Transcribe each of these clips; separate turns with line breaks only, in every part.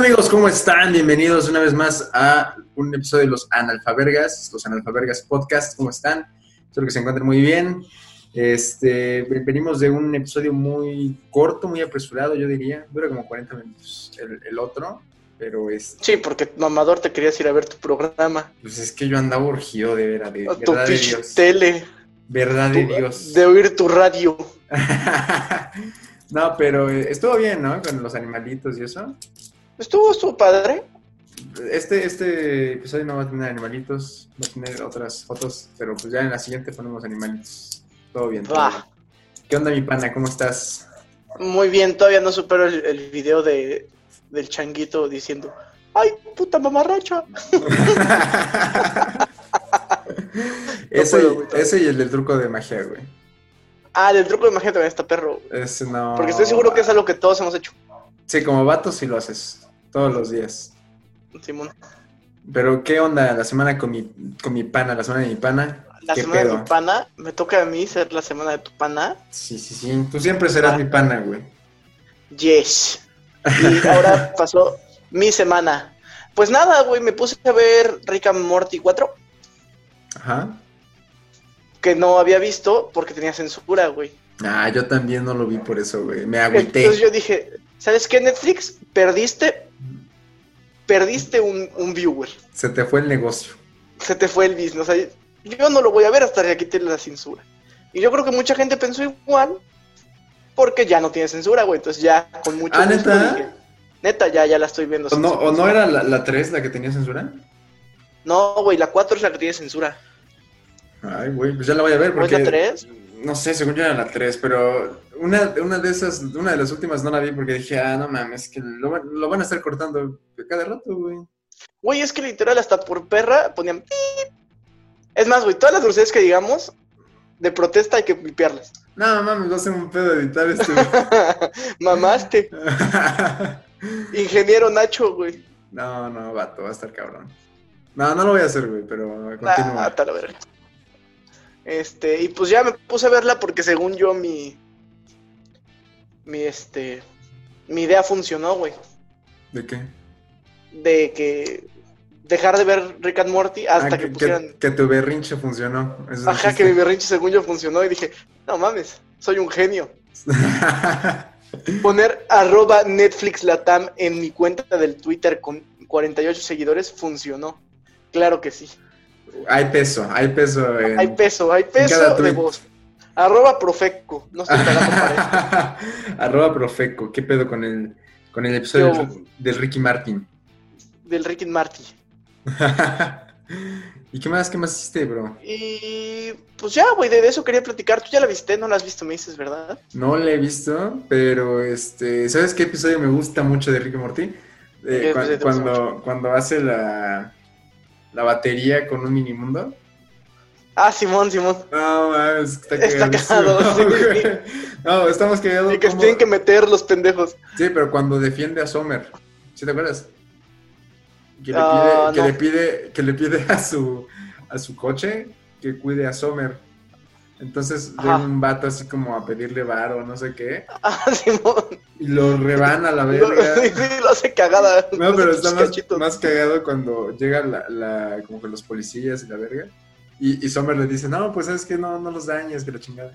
amigos? ¿Cómo están? Bienvenidos una vez más a un episodio de los Analfabergas, los Analfabergas Podcast. ¿Cómo están? Espero que se encuentren muy bien. Este, venimos de un episodio muy corto, muy apresurado, yo diría. Dura como 40 minutos el, el otro, pero es...
Sí, porque mamador te querías ir a ver tu programa.
Pues es que yo andaba urgido de ver a de,
tu
verdad de Dios.
tele.
Verdad de Dios.
De oír tu radio.
no, pero eh, estuvo bien, ¿no? Con los animalitos y eso.
Estuvo, estuvo padre.
Este, este episodio no va a tener animalitos, va a tener otras fotos, pero pues ya en la siguiente ponemos animalitos. Todo bien. todo
Va.
bien. ¿Qué onda, mi pana? ¿Cómo estás?
Muy bien, todavía no supero el, el video de, del changuito diciendo, ¡ay, puta mamarracha!
ese,
puedo, güey.
ese y el del truco de magia, güey.
Ah, del truco de magia también está perro.
Ese no.
Porque estoy seguro que es algo que todos hemos hecho.
Sí, como vato sí lo haces. Todos los días.
Simón.
Pero, ¿qué onda la semana con mi, con mi pana? La semana de mi pana.
La
¿Qué
semana
pedo?
de tu pana, me toca a mí ser la semana de tu pana.
Sí, sí, sí. Tú siempre serás
Ah.
mi pana, güey.
Yes. Y ahora pasó mi semana. Pues nada, güey, me puse a ver Rick and Morty 4,
Ajá.
que no había visto porque tenía censura, güey.
Ah, yo también no lo vi por eso, güey. Me agüité.
Entonces yo dije, ¿sabes qué, Netflix? Perdiste, perdiste un, un viewer.
Se te fue el negocio.
Se te fue el business. O sea, yo no lo voy a ver hasta que quite la censura. Y yo creo que mucha gente pensó igual, porque ya no tiene censura, güey. Entonces ya con mucho
Ah,
gusto
¿neta?
dije, neta, ya, ya la estoy viendo.
¿O no, ¿O no
censura".
era la, la 3 la que tenía censura?
No, güey, la 4 es la que tiene censura.
Ay, güey, pues ya la voy a ver
¿No es
porque...
la 3?
No sé, según yo era la 3, pero una, una de esas, una de las últimas no la vi porque dije, ah, no mames, que lo, van- lo van a estar cortando cada rato, güey.
Güey, es que literal hasta por perra ponían... Es más, güey, todas las groserías que digamos de protesta hay que limpiarlas.
No mames, va a ser un pedo editar esto.
Mamaste. Ingeniero Nacho, güey.
no, no, vato, va a estar cabrón. No, no lo voy a hacer, güey, pero
Ah,
continúa.
hasta la verga. Este, y pues ya me puse a verla porque según yo mi. Mi este. Mi idea funcionó, güey.
¿De qué?
De que. Dejar de ver Rick and Morty hasta
Ah,
que, pusieran.
que tu berrinche funcionó. Ese es el
Ajá, que mi berrinche según yo funcionó y dije, no mames, soy un genio. Poner arroba Netflix Latam en mi cuenta del Twitter con 48 seguidores funcionó. Claro que sí.
Hay peso, hay peso. En...
Hay peso, hay peso de voz. Arroba Profeco. No estoy pagando para eso.
Arroba Profeco, ¿qué pedo con el, con el episodio
Yo-
del, del Ricky Martin?
Del Rick and Marty.
¿Y qué más, qué más hiciste, bro?
Y pues ya, güey, de eso quería platicar. Tú ya la viste, no la has visto, me dices, ¿verdad?
No la he visto, pero este, ¿sabes qué episodio me gusta mucho de Ricky Morty? Eh,
¿Qué
cua-
episodio te gusta
cuando, cuando hace la, la batería con un minimundo.
Ah, Simón, Simón.
No, mames, está
Está sí.
No, estamos cagados.
Y que
como-
tienen que meter los pendejos.
Sí, pero cuando defiende a Sommer, ¿sí te acuerdas? Que le
Ah,
pide, que le pide, que le pide a su a su coche que cuide a Sommer. Entonces llega un vato así como a pedirle varo, no sé qué,
Ah, Simón.
y lo rebana a la verga.
sí, sí, lo hace cagada.
No, pero está más, más cagado cuando llega la, la- como con los policías y la verga. Y, y Sommer le dice, no, pues es que no, no los dañes, que la chingada.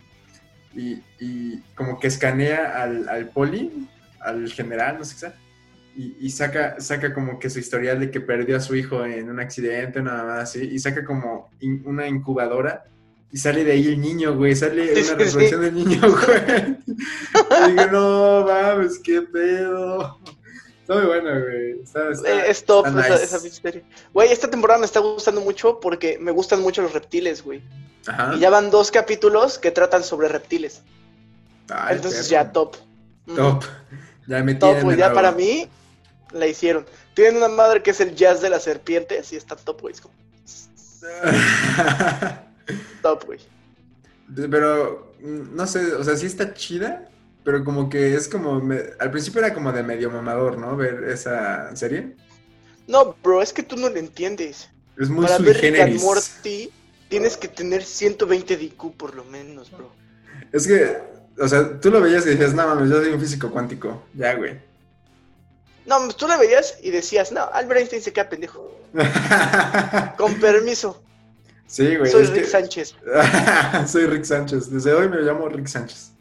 Y, y como que escanea al, al poli, al general, no sé qué sea. Y, y saca, saca como que su historial de que perdió a su hijo en un accidente, nada más así. Y saca como in- una incubadora. Y sale de ahí el niño, güey. Sale
Sí,
una
sí,
resurrección del niño, güey. Y digo, no, mames, qué pedo. Está muy bueno, güey. Está, está-
Eh, es top
está
esa,
nice.
esa serie. Güey, esta temporada me está gustando mucho porque me gustan mucho los reptiles, güey.
Ajá.
Y ya van dos capítulos que tratan sobre reptiles.
Ay,
Entonces
perro.
ya top.
Top. Ya me
Top, güey. Ya para mí la hicieron. Tienen una madre que es el jazz de las serpientes y está top, güey. Top, güey.
Pero, mm, no sé, o sea, sí está chida, pero como que es como, me- al principio era como de medio mamador, ¿no? Ver esa serie.
No, bro, es que tú no lo entiendes.
Es muy
Para
sui
ver Rick and
generis.
Morty tienes que tener 120 de IQ por lo menos, bro.
Es que, o sea, tú lo veías y decías, no mames, yo soy un físico cuántico. Ya, güey.
No, tú la veías y decías, no, Albert Einstein se queda pendejo. Con permiso.
Sí, güey.
Soy Rick
que-
Sánchez.
Soy Rick Sánchez. Desde hoy me llamo Rick Sánchez.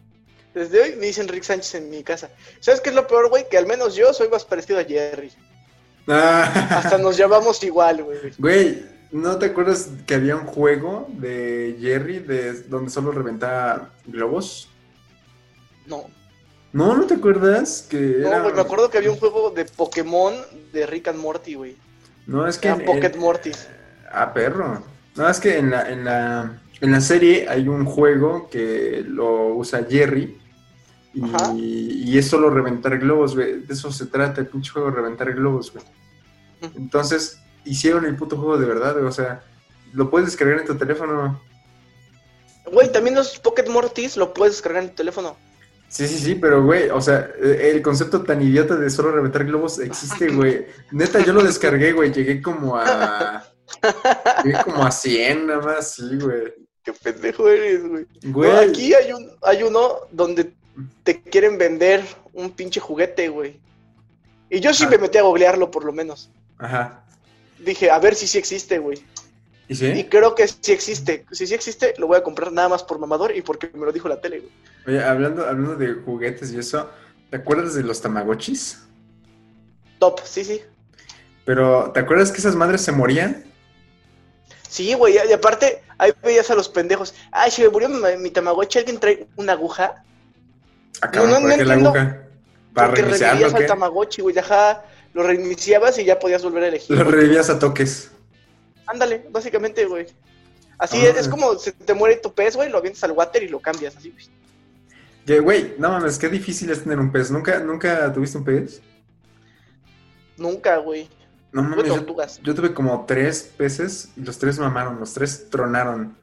Desde hoy me dicen Rick Sánchez en mi casa. ¿Sabes qué es lo peor, güey? Que al menos yo soy más parecido a Jerry. Hasta nos llamamos igual, güey.
Güey, ¿no te acuerdas que había un juego de Jerry de donde solo reventaba globos?
No,
No, ¿no te acuerdas? Que
no,
era...
güey, me acuerdo que había un juego de Pokémon de Rick and Morty, güey.
No, es que...
Eran
en-
Pocket
en-
Mortys.
Ah, perro. No, es que en la, en la, en la serie hay un juego que lo usa Jerry. Y, y es solo reventar globos, güey. De eso se trata el pinche juego, reventar globos, güey. Entonces, hicieron el puto juego de verdad, güey. O sea, lo puedes descargar en tu teléfono.
Güey, también los Pocket Mortys lo puedes descargar en tu teléfono.
Sí, sí, sí, pero, güey, o sea, eh, el concepto tan idiota de solo reventar globos existe, güey. Neta, yo lo descargué, güey. Llegué como a... Como a 100, nada más, sí, güey.
Qué pendejo eres, güey.
Güey.
No, aquí hay, un, hay uno donde te quieren vender un pinche juguete, güey. Y yo sí
Ah.
me metí a googlearlo, por lo menos.
Ajá.
Dije, a ver si sí existe, güey.
¿Y sí?
Y creo que sí existe. Si sí existe, lo voy a comprar nada más por mamador y porque me lo dijo la tele, güey.
Oye, hablando, hablando de juguetes y eso, ¿te acuerdas de los Tamagotchis?
Top, sí, sí.
Pero, ¿te acuerdas que esas madres se morían?
Sí, güey, y aparte, ahí veías a los pendejos. Ay, si me murió mi, mi Tamagotchi, ¿alguien trae una aguja?
Acá,
No, no,
¿por
no
qué la
entiendo.
aguja? ¿Para
Porque
reiniciarlo
al? Tamagotchi, güey, ajá. Lo reiniciabas y ya podías volver a elegir.
Lo revivías a toques.
Ándale, básicamente, güey. Así
Ah.
es, es como se te muere tu pez, güey, lo avientas al water y lo cambias, así, güey.
Güey, no mames, qué difícil es tener un pez. ¿Nunca, ¿Nunca tuviste un pez?
Nunca, güey.
No mames, yo,
tortugas.
yo tuve como tres peces y los tres mamaron, los tres tronaron.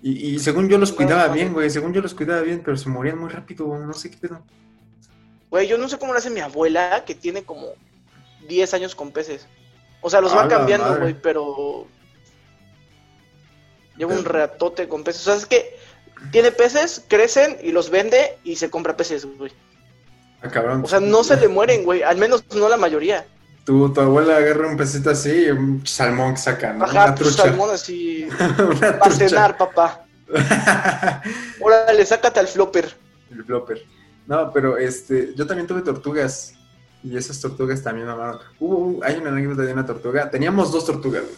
Y, y según yo los cuidaba bien, güey, según yo los cuidaba bien, pero se morían muy rápido, güey, no sé qué pedo.
Güey, yo no sé cómo lo hace mi abuela, que tiene como 10 años con peces. O sea, los va cambiando, güey, pero... Lleva un ratote con peces. O sea, es que tiene peces, crecen y los vende y se compra peces, güey.
Ah, cabrón.
O sea, no se le mueren, güey. Al menos no la mayoría.
Tu, tu abuela agarra un pesito así y un salmón que saca, ¿no?
Ajá,
Una trucha.
salmón así. Para cenar, papá. Órale, sácate al flopper.
El flopper. No, pero este, yo también tuve tortugas. Y esas tortugas también mamaron. Hubo, un- hay una anécdota de una tortuga. Teníamos dos tortugas, güey.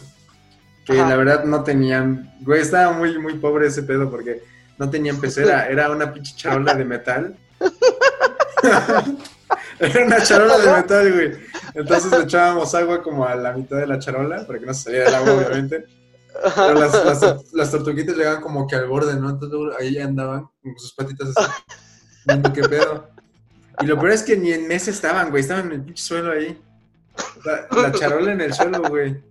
Que
Ajá.
la verdad no tenían. Güey, estaba muy, muy pobre ese pedo porque no tenían pecera. Era una pinche charola de metal. Era una charola de metal, güey. Entonces le echábamos agua como a la mitad de la charola para que no se saliera el agua, obviamente. Pero las, las, las tortuguitas llegaban como que al borde, ¿no? Entonces luego ahí andaban con sus patitas así. viendo qué pedo. Y lo peor es que ni en mesa estaban, güey. Estaban en el pinche suelo ahí. La, la charola en el suelo, güey.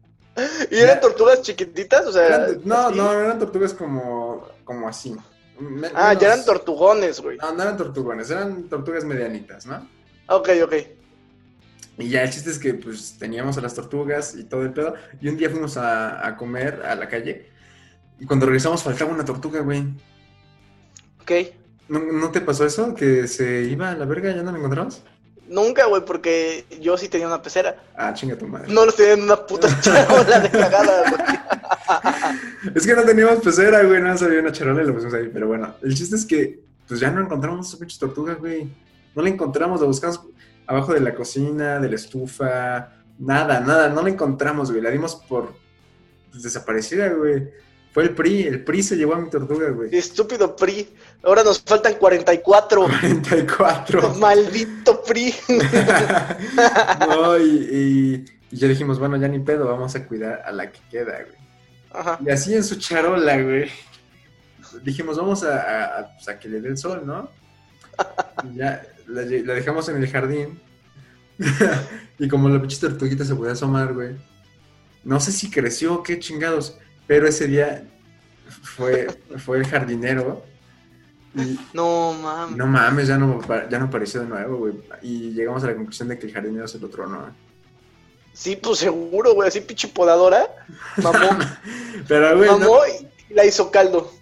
¿Y eran tortugas chiquititas? O sea,
Eran- No, no, eran tortugas como, como así. Me-
Ah, ya eran tortugones, güey.
No, no eran tortugones, eran tortugas medianitas, ¿no?
Ok, ok.
Y ya el chiste es que pues teníamos a las tortugas y todo el pedo. Y un día fuimos a, a comer a la calle. Y cuando regresamos faltaba una tortuga, güey.
Ok.
¿No, no te pasó eso? ¿Que se iba a la verga y ya no la encontramos?
Nunca, güey, porque yo sí tenía una pecera.
Ah, chinga tu madre.
No los tenía en una puta charola de cagada, güey.
Es que no teníamos pecera, güey. No había una charola y lo pusimos ahí. Pero bueno, el chiste es que pues ya no encontramos esa pinche tortuga, güey. No la encontramos, la buscamos abajo de la cocina, de la estufa. Nada, nada, no la encontramos, güey. La dimos por pues, desaparecida, güey. Fue el PRI, el PRI se llevó a mi tortuga, güey.
Estúpido PRI. Ahora nos faltan 44.
44.
Maldito PRI.
no, y, y, y ya dijimos, bueno, ya ni pedo, vamos a cuidar a la que queda, güey.
Ajá.
Y así en su charola, güey. Dijimos, vamos a, a- a, pues, a que le dé el sol, ¿no? Y ya la, dejamos en el jardín. y como la pinche tortuguita se podía asomar, güey. No sé si creció qué chingados, pero ese día fue, fue el jardinero. Y
No mames.
no mames, ya no, ya no apareció de nuevo, güey. Y llegamos a la conclusión de que el jardinero se lo tronó.
Sí, pues seguro, güey. Así pinche podadora. Mamó,
Pero, güey, no-
mamó y la hizo caldo.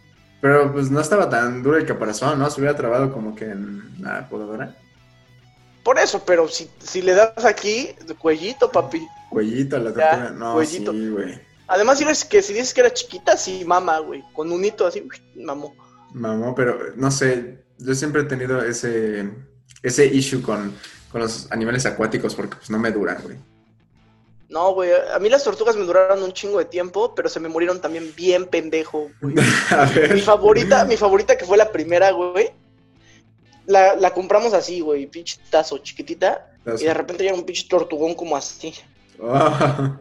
Pero pues no estaba tan duro el caparazón, ¿no? Se hubiera trabado como que en la podadora.
Por eso, pero si, si le das aquí, cuellito, papi.
Cuellito a la tortuga. No,
cuellito.
sí, güey.
Además, si, eres que, si dices que era chiquita, sí mama, güey. Con un hito así, mamó.
Mamó, pero no sé, yo siempre he tenido ese, ese issue con, con los animales acuáticos porque pues no me duran, güey.
No, güey, a mí las tortugas me duraron un chingo de tiempo, pero se me murieron también bien pendejo, güey.
A ver.
Mi favorita, mi favorita que fue la primera, güey. La, la compramos así, güey, pinche tazo chiquitita. Y de repente llega un pinche tortugón como así.
Oh,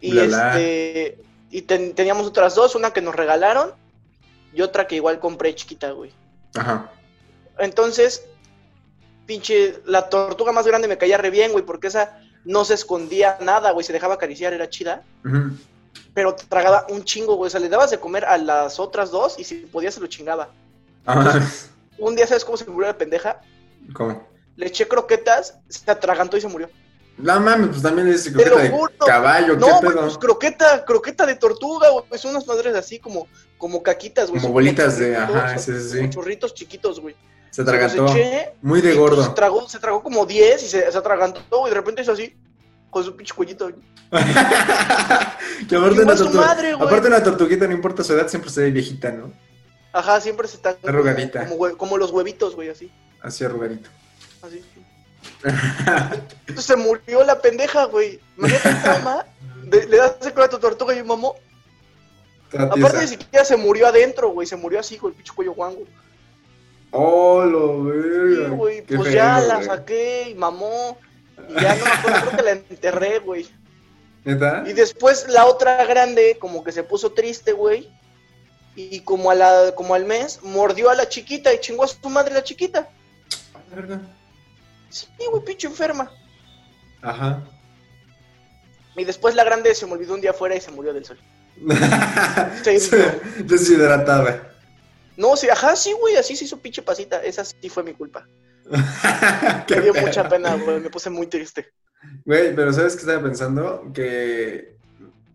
Y este. Y ten- teníamos otras dos, una que nos regalaron y otra que igual compré chiquita, güey.
Ajá.
Entonces, pinche, la tortuga más grande me caía re bien, güey, porque esa no se escondía nada, güey, se dejaba acariciar, era chida.
Ujú.
Pero tragaba un chingo, güey. O sea, le dabas de comer a las otras dos y si podía se lo chingaba.
Ah,
Un día, ¿sabes cómo se murió la pendeja?
¿Cómo?
Le eché croquetas, se atragantó y se murió.
No mames, pues también es croqueta de caballo,
No,
¿qué pedo?
pues croqueta, croqueta de tortuga, güey. Son unas madres así como, como caquitas, güey.
Como bolitas de- ajá, sí, sí,
chorritos chiquitos, güey.
Se atragantó.
eché,
Muy de
y,
gordo.
se, tragó, se tragó como 10 y se, se atragantó, güey. De repente hizo así, con su pinche cuellito.
que aparte una,
su
tortu-
madre, güey.
aparte una tortuguita, no importa su edad, siempre se ve viejita, ¿no?
Ajá, siempre se está.
Arrugadita.
Como, los huevitos, güey, así.
Así arrugadito.
así. Entonces se murió la pendeja, güey. Imagínate el trauma. de- le das el cuello a tu tortuga y mamó. Aparte ni siquiera se murió adentro, güey. Se murió así, con el pinche cuello guango.
Oh, lo
Sí,
verga.
güey.
Qué
Pues
feo,
ya la
güey.
saqué y mamó. Y ya no me acuerdo, creo que la enterré, güey.
¿Neta?
Y después la otra grande, como que se puso triste, güey. Y como, a la, como al mes, mordió a la chiquita y chingó a su madre la chiquita.
Verga.
Sí, güey, pinche enferma.
Ajá.
Y después la grande se me olvidó un día afuera y se murió del sol. Sí,
Sí, Deshidratada.
No, sí, ajá, sí, güey, así se hizo pinche pasita. Esa sí fue mi culpa. Me dio mucha pena, güey, me puse muy triste.
Güey, pero ¿sabes qué estaba pensando? Que,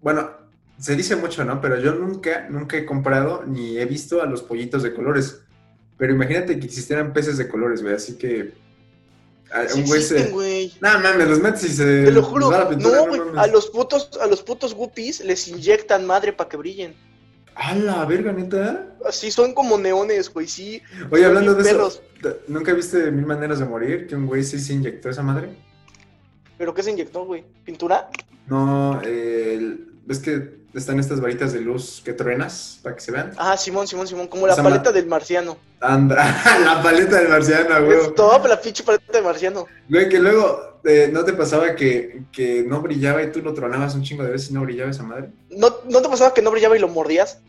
bueno, se dice mucho, ¿no? Pero yo nunca, nunca he comprado ni he visto a los pollitos de colores. Pero imagínate que existieran peces de colores, güey, así que a-
Sí
un güey
existen,
se...
güey.
No mames, los metes y se...
Te lo juro.
pintura,
No, güey, a los putos, a los putos guppies les inyectan madre para que brillen.
¡A la verga, neta!
Así son como neones, güey, sí.
Oye, hablando de
bien
eso, ¿t- ¿nunca viste Mil Maneras de Morir? Que un güey sí se inyectó esa madre.
¿Pero qué se inyectó, güey? ¿Pintura?
No, eh, el- ves que están estas varitas de luz que truenas para que se vean.
Ah, Simón, Simón, Simón, como la
Esa
paleta
ma-
del marciano.
Anda, la paleta del marciano, güey.
Es toda la pinche paleta del marciano.
Güey, que luego eh, no te pasaba que, que no brillaba y tú lo tronabas un chingo de veces y no brillaba esa madre.
¿No, ¿No te pasaba que no brillaba y lo mordías?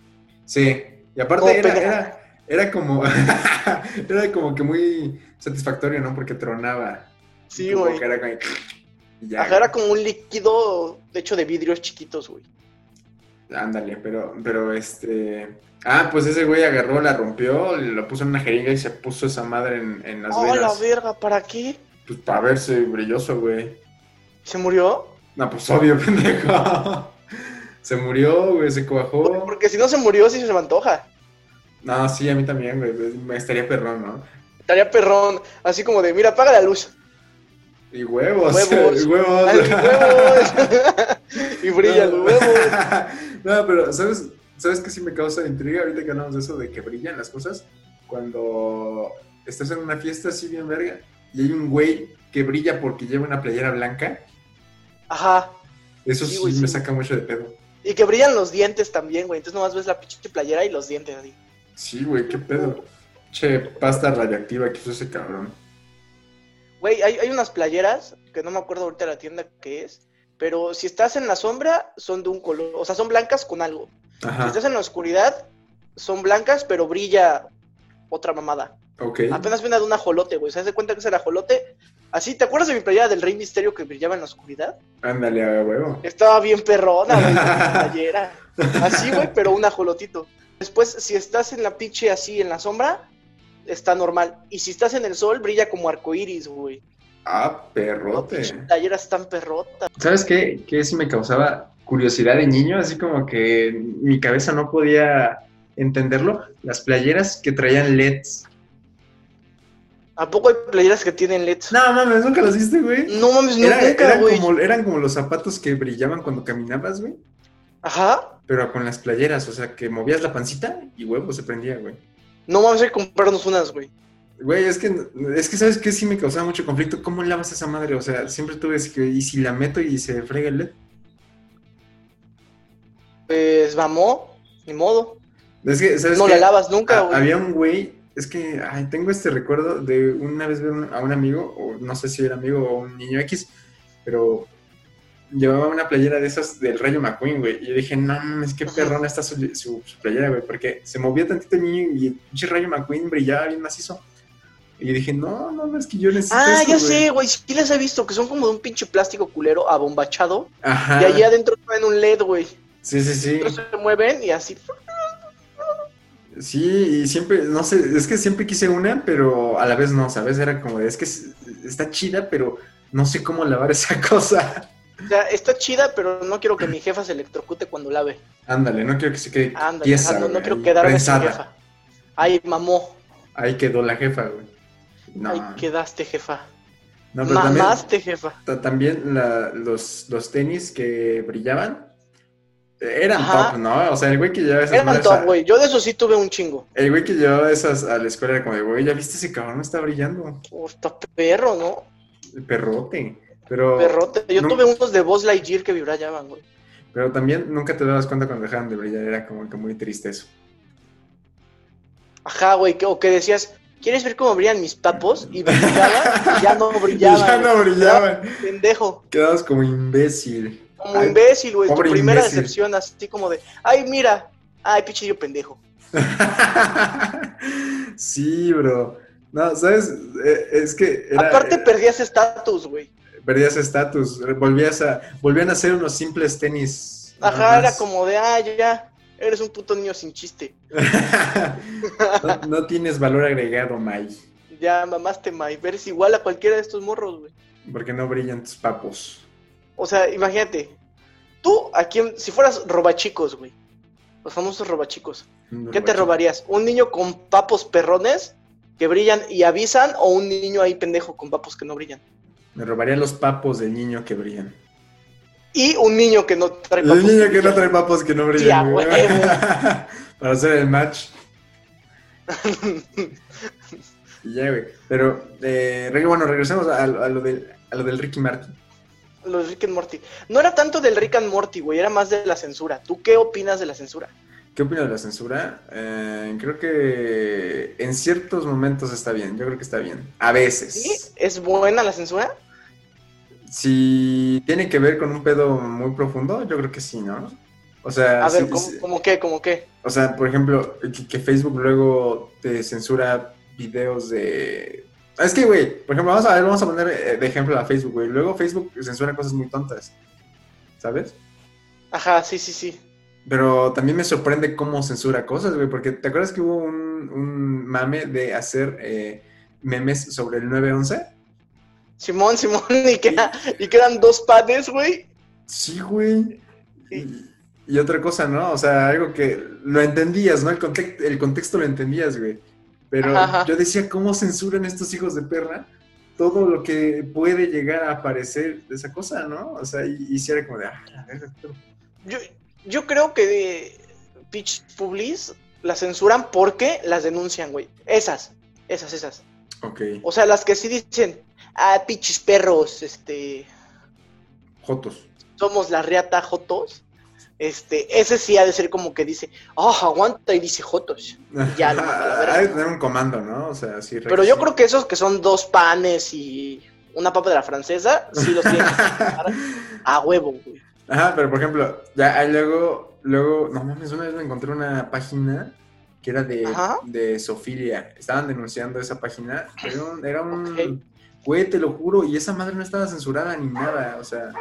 Sí, y aparte
No,
era, era, era como era como que muy satisfactorio, ¿no? Porque tronaba.
Sí, güey.
era como- ya,
Ajá, era como un líquido hecho de vidrios chiquitos, güey.
Ándale, pero, pero este. Ah, pues ese güey agarró, la rompió, lo puso en una jeringa y se puso esa madre en, en las
Oh, la
venas.
verga, ¿para qué?
Pues para verse brilloso, güey.
¿Se murió?
No, pues obvio, pendejo. Se murió, güey, se cuajó.
Porque si no se murió, sí se me antoja.
No, sí, a mí también, güey. Me estaría perrón, ¿no?
Estaría perrón, así como de, mira, apaga la luz.
Y huevos.
Huevos.
y huevos.
¡Ay, huevos! y brillan los huevos.
no, pero ¿sabes, ¿sabes qué sí me causa intriga ahorita que hablamos de eso, de que brillan las cosas? Cuando estás en una fiesta así bien verga y hay un güey que brilla porque lleva una playera blanca,
Ajá.
eso
Sí,
sí,
güey,
me
sí.
saca mucho de pedo.
Y que brillan los dientes también, güey. Entonces nomás ves la pinche playera y los dientes así.
Sí, güey, qué pedo. Che, pasta radioactiva que usó ese cabrón.
Güey, hay, hay unas playeras, que no me acuerdo ahorita la tienda que es, pero si estás en la sombra, son de un color, o sea, son blancas con algo. Si
Ajá,
estás en la oscuridad, son blancas, pero brilla otra mamada.
ok.
Apenas viene de un ajolote, güey. ¿Se das cuenta que es el ajolote? Así, ¿te acuerdas de mi playera del Rey Misterio que brillaba en la oscuridad?
Ándale, a huevo.
Estaba bien perrona, güey, la playera. Así, güey, pero un ajolotito. Después, si estás en la pinche así en la sombra, está normal. Y si estás en el sol, brilla como arcoíris, güey.
Ah,
No,
perrote.
pinche playeras tan perrotas.
¿Sabes qué? Que sí me causaba curiosidad de niño, así como que mi cabeza no podía entenderlo. Las playeras que traían LEDs.
¿A poco hay playeras que tienen LEDs?
No mames, nunca las viste, güey.
No mames, no,
Era-
nunca,
eran,
güey.
como, eran como los zapatos que brillaban cuando caminabas, güey.
Ajá.
Pero con las playeras, o sea, que movías la pancita y huevo se prendía, güey.
No hay que comprarnos unas, güey.
Güey, es que, es que, ¿sabes qué? Sí me causaba mucho conflicto. ¿Cómo lavas esa madre? O sea, siempre tuve que, ¿y si la meto y se frega el LED?
Pues vamos, ni modo.
Es que, ¿sabes
No
qué?
la lavas nunca,
Ah,
güey.
había un güey, es que ay, tengo este recuerdo de una vez ver a un amigo, o no sé si era amigo o un niño X, pero llevaba una playera de esas del Rayo McQueen, güey. Y yo dije, no mames, qué perrona está su, su- su playera, güey, porque se movía tantito el niño y el pinche Rayo McQueen brillaba bien macizo. Y yo dije, no, no, no, es que yo necesito.
Ah,
esto,
ya
güey".
sé, güey. Sí las he visto, que son como de un pinche plástico culero abombachado.
Ajá.
Y allá adentro traen un LED, güey.
Sí, sí, sí.
Entonces se mueven y así.
Sí, y siempre, no sé, es que siempre quise una, pero a la vez no, ¿sabes? Era como, es que es- está chida, pero no sé cómo lavar esa cosa.
O sea, está chida, pero no quiero que mi jefa se electrocute cuando lave.
Ándale, no quiero que se quede
Ándale, no, quiero
ahí
quedarme
prensada.
sin jefa. Ay, mamó.
Ahí quedó la jefa, güey. No,
Ay, quedaste, jefa.
no pero también,
Mamaste, jefa.
ta- también la- los, los tenis que brillaban eh, eran
Ajá.
top, ¿no? O sea, el güey que llevaba esas
Eran top, güey. Yo de eso sí tuve un chingo.
El güey que llevaba esas a la escuela era como de, güey, ya viste ese cabrón, está brillando.
Oh, está perro, ¿no?
El perrote. Pero,
Perrote. Yo
no-
tuve unos de Buzz Lightyear que vibraban, güey.
pero también nunca te dabas cuenta cuando dejaban de brillar, era como que muy triste eso.
Ajá, güey. que- O que decías, ¿quieres ver cómo brillan mis papos? Y brillaban y ya no brillaban.
ya no brillaban.
Pendejo.
Quedabas como imbécil.
Como
Ay,
imbécil, güey. Tu primera
imbécil.
decepción, así como de, ay, mira. Ay, pinche yo pendejo.
sí, bro. No, ¿sabes? Eh, Es que era-
Aparte,
eh,
perdías estatus, güey.
Perdías estatus, volvías a, volvían a ser unos simples tenis.
Ajá, era como de, ay, ya. Eres un puto niño sin chiste.
no, no tienes valor agregado, Mai,
Ya mamaste, May. Eres igual a cualquiera de estos morros, güey.
porque no brillan tus papos.
O sea, imagínate. Tú, a quién, si fueras robachicos, güey. Los famosos robachicos. ¿Qué te robarías? ¿Un niño con papos perrones que brillan y avisan o un niño ahí pendejo con papos que no brillan?
Me robaría los papos del niño que brillan.
Y un niño que no trae
El
papos.
niño que no trae papos que no brillan.
a
güey.
huevo.
Para hacer el match. Y ya, güey. Pero, eh, bueno, regresemos a, a lo del, a lo del Ricky Martin.
Los Rick and Morty. No era tanto del Rick and Morty, güey. Era más de la censura. ¿Tú qué opinas de la censura?
¿Qué opinas de la censura? Eh, creo que en ciertos momentos está bien. Yo creo que está bien. A veces.
¿Sí? ¿Es buena la censura?
Si tiene que ver con un pedo muy profundo, yo creo que sí, ¿no? O sea,
A ver,
sí-
¿cómo,
sí-
cómo qué? ¿Cómo qué?
o sea, por ejemplo, que, que Facebook luego te censura videos de... Es que, güey, por ejemplo, vamos a ver, vamos a poner eh, de ejemplo a Facebook, güey. Luego Facebook censura cosas muy tontas, ¿sabes?
Ajá, sí, sí, sí.
Pero también me sorprende cómo censura cosas, güey, porque ¿te acuerdas que hubo un, un mame de hacer eh, memes sobre el 911?
Simón, Simón, y que, era- y que eran dos padres, güey.
Sí, güey.
Sí.
Y, y otra cosa, ¿no? O sea, algo que lo entendías, ¿no? El, context- el contexto lo entendías, güey. Pero
Ajá, ajá.
yo decía, ¿cómo censuran estos hijos de perra todo lo que puede llegar a aparecer de esa cosa, ¿no? O sea, y, y sí era como de, ah, la verga, pero-
Yo, yo creo que de Pitch Publis las censuran porque las denuncian, güey. Esas, esas, esas.
Ok,
O sea, las que sí dicen, ah, pinches perros, este,
Jotos.
somos la reata Jotos. Este, ese sí ha de ser como que dice, oh, aguanta y dice Jotos. Ya, lo manda a la verga.
Hay que tener un comando, ¿no? O sea, sí.
Pero yo creo que esos que son dos panes y una papa de la francesa, sí los tienen a huevo, güey.
Ajá, pero por ejemplo, ya ahí luego, luego, no mames, una vez me encontré una página que era de,
Ajá.
de Sofilia. Estaban denunciando esa página. Era un, era un. Güey, te lo juro, y esa madre no estaba censurada ni nada. O sea,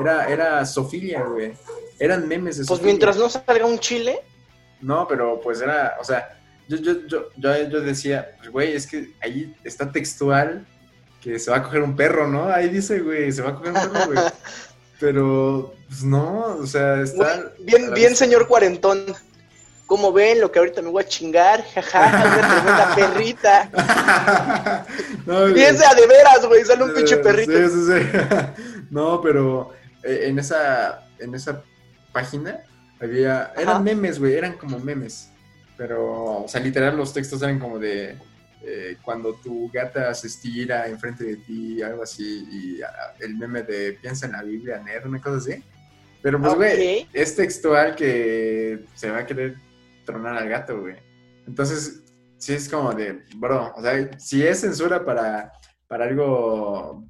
era, era Sofilia, güey. Eran memes de
Pues mientras no salga un chile,
No, pero pues era, o sea, yo, yo, yo, yo, yo decía, pues, güey, es que ahí está textual que se va a coger un perro, ¿no? Ahí dice, güey, se va a coger un perro, güey. Pero, pues no, o sea, está...
Bien, bien, señor cuarentón. ¿Cómo ven lo que ahorita me voy a chingar? Jaja, una tremenda perrita. no, Piensa de veras, güey, sale un pinche perrito.
Sí, sí, sí. no, pero eh, en esa, en esa página había, eran memes, güey, eran como memes. Pero, o sea, literal los textos eran como de eh, cuando tu gata se estira enfrente de ti, algo así, y ah, el meme de piensa en la Biblia, nerd, una cosa así. Pero pues, güey, es textual que se va a querer tronar al gato, güey. Entonces, sí es como de, bro, o sea, si es censura para, para algo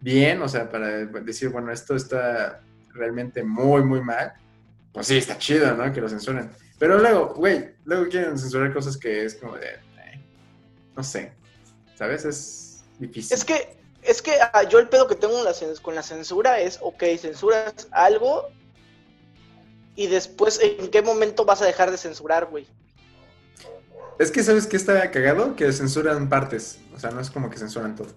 bien, o sea, para decir, bueno, esto está realmente muy, muy mal, pues sí, está chido, ¿no? Que lo censuren. Pero luego, güey, luego quieren censurar cosas que es como de, no sé, ¿sabes? Es difícil.
Es que, es que ah, yo el pedo que tengo con la censura es, ok, censuras algo y después, ¿en qué momento vas a dejar de censurar, güey?
Es que, ¿sabes qué está cagado? Que censuran partes. O sea, no es como que censuran todo.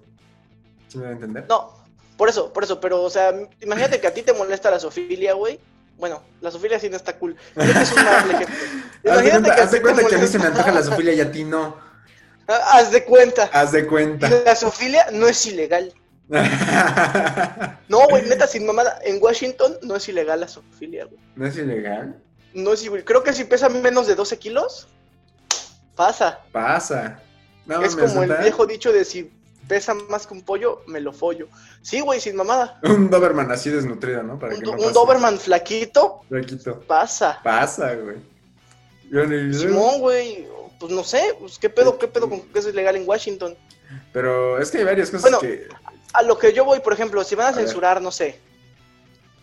¿Sí me voy a entender?
No, por eso, por eso. Pero, o sea, imagínate que a ti te molesta la sofilia, güey. Bueno, la sofilia sí no está cool. es un
Imagínate que haz de cuenta que a mí se me antoja la sofilia y a ti no.
Haz de cuenta.
Haz de cuenta.
La sofilia no es ilegal. no, güey, neta, sin mamada. En Washington no es ilegal la zoofilia, güey.
¿No es ilegal?
No es ilegal. Creo que si pesa menos de 12 kilos, pasa.
Pasa.
es como el viejo dicho de si pesa más que un pollo, me lo follo. Sí, güey, sin mamada.
Un Doberman así desnutrido, ¿no?
Para un, que un Doberman flaquito.
Flaquito.
Pasa.
Pasa, güey.
Simón, güey. Pues no sé, pues qué pedo, qué pedo con que eso es legal en Washington.
Pero es que hay varias cosas que
a lo que yo voy, por ejemplo, si van a, censurar, no sé.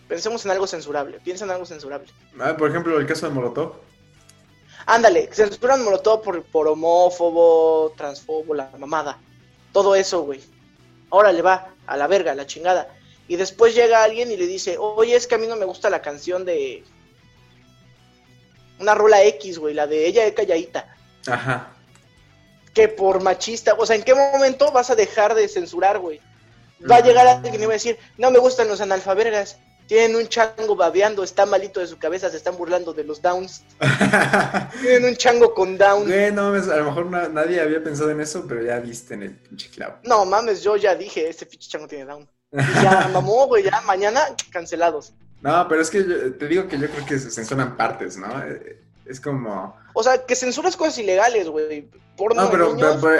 Pensemos en algo censurable. Piensa en algo censurable.
Ah, por ejemplo, el caso de Molotov.
Ándale, censuran Molotov por, por homófobo, transfobo, la mamada. Todo eso, güey. Ahora le va a la verga, a la chingada. Y después llega alguien y le dice, oye, es que a mí no me gusta la canción de... Una rola X, güey, la de ella de calladita.
Ajá.
Que por machista, o sea, ¿en qué momento vas a dejar de censurar, güey? Va a llegar alguien y va a decir, no me gustan los analfabergas, tienen un chango babeando, está malito de su cabeza, se están burlando de los downs. tienen un chango con down.
no, a lo mejor nadie había pensado en eso, pero ya viste en el pinche clavo.
No mames, yo ya dije, este pinche chango tiene down. ya mamó, güey, ya mañana cancelados.
No, pero es que te digo que yo creo que se censuran partes, ¿no? Eh, es como...
O sea, que censuras cosas ilegales, güey.
no, pero,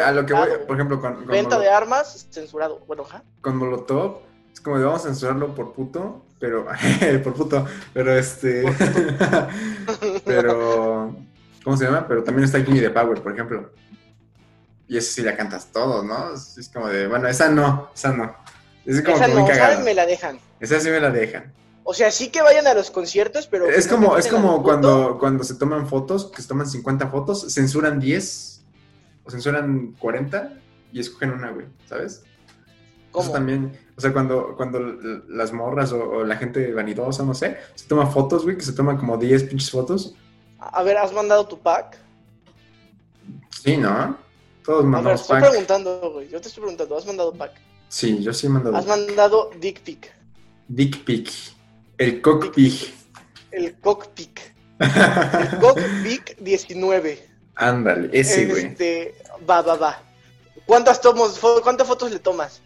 a lo que voy, por ejemplo, con...
venta de armas, censurado. Bueno, ¿ja?
Con Molotov, es como de vamos a censurarlo por puto, pero... por puto, pero este... pero... ¿Cómo se llama? Pero también está Gimme the Power, por ejemplo. Y eso sí la cantas todo, ¿no? Es como de, bueno, esa no, esa no.
Es como esa no, esa me la dejan.
Esa sí me la dejan.
O sea, sí que vayan a los conciertos, pero...
Es como, es como cuando, cuando se toman fotos, que se toman 50 fotos, censuran 10 o censuran 40 y escogen una, güey, ¿sabes? ¿Cómo? Eso también, o sea, cuando, cuando las morras o, la gente vanidosa, no sé, se toma fotos, güey, que se toman como 10 pinches fotos.
A ver, ¿has mandado tu pack?
Sí, ¿no? Todos mandamos
pack. estoy preguntando, güey, yo te estoy preguntando, ¿has mandado pack?
Sí, yo sí he mandado.
¿Has mandado dick pic?
Dick pic. El cockpit.
El cockpit. El cockpit 19.
Ándale, ese, güey.
Este, va, va, va. ¿Cuántas, tomos, ¿Cuántas fotos le tomas?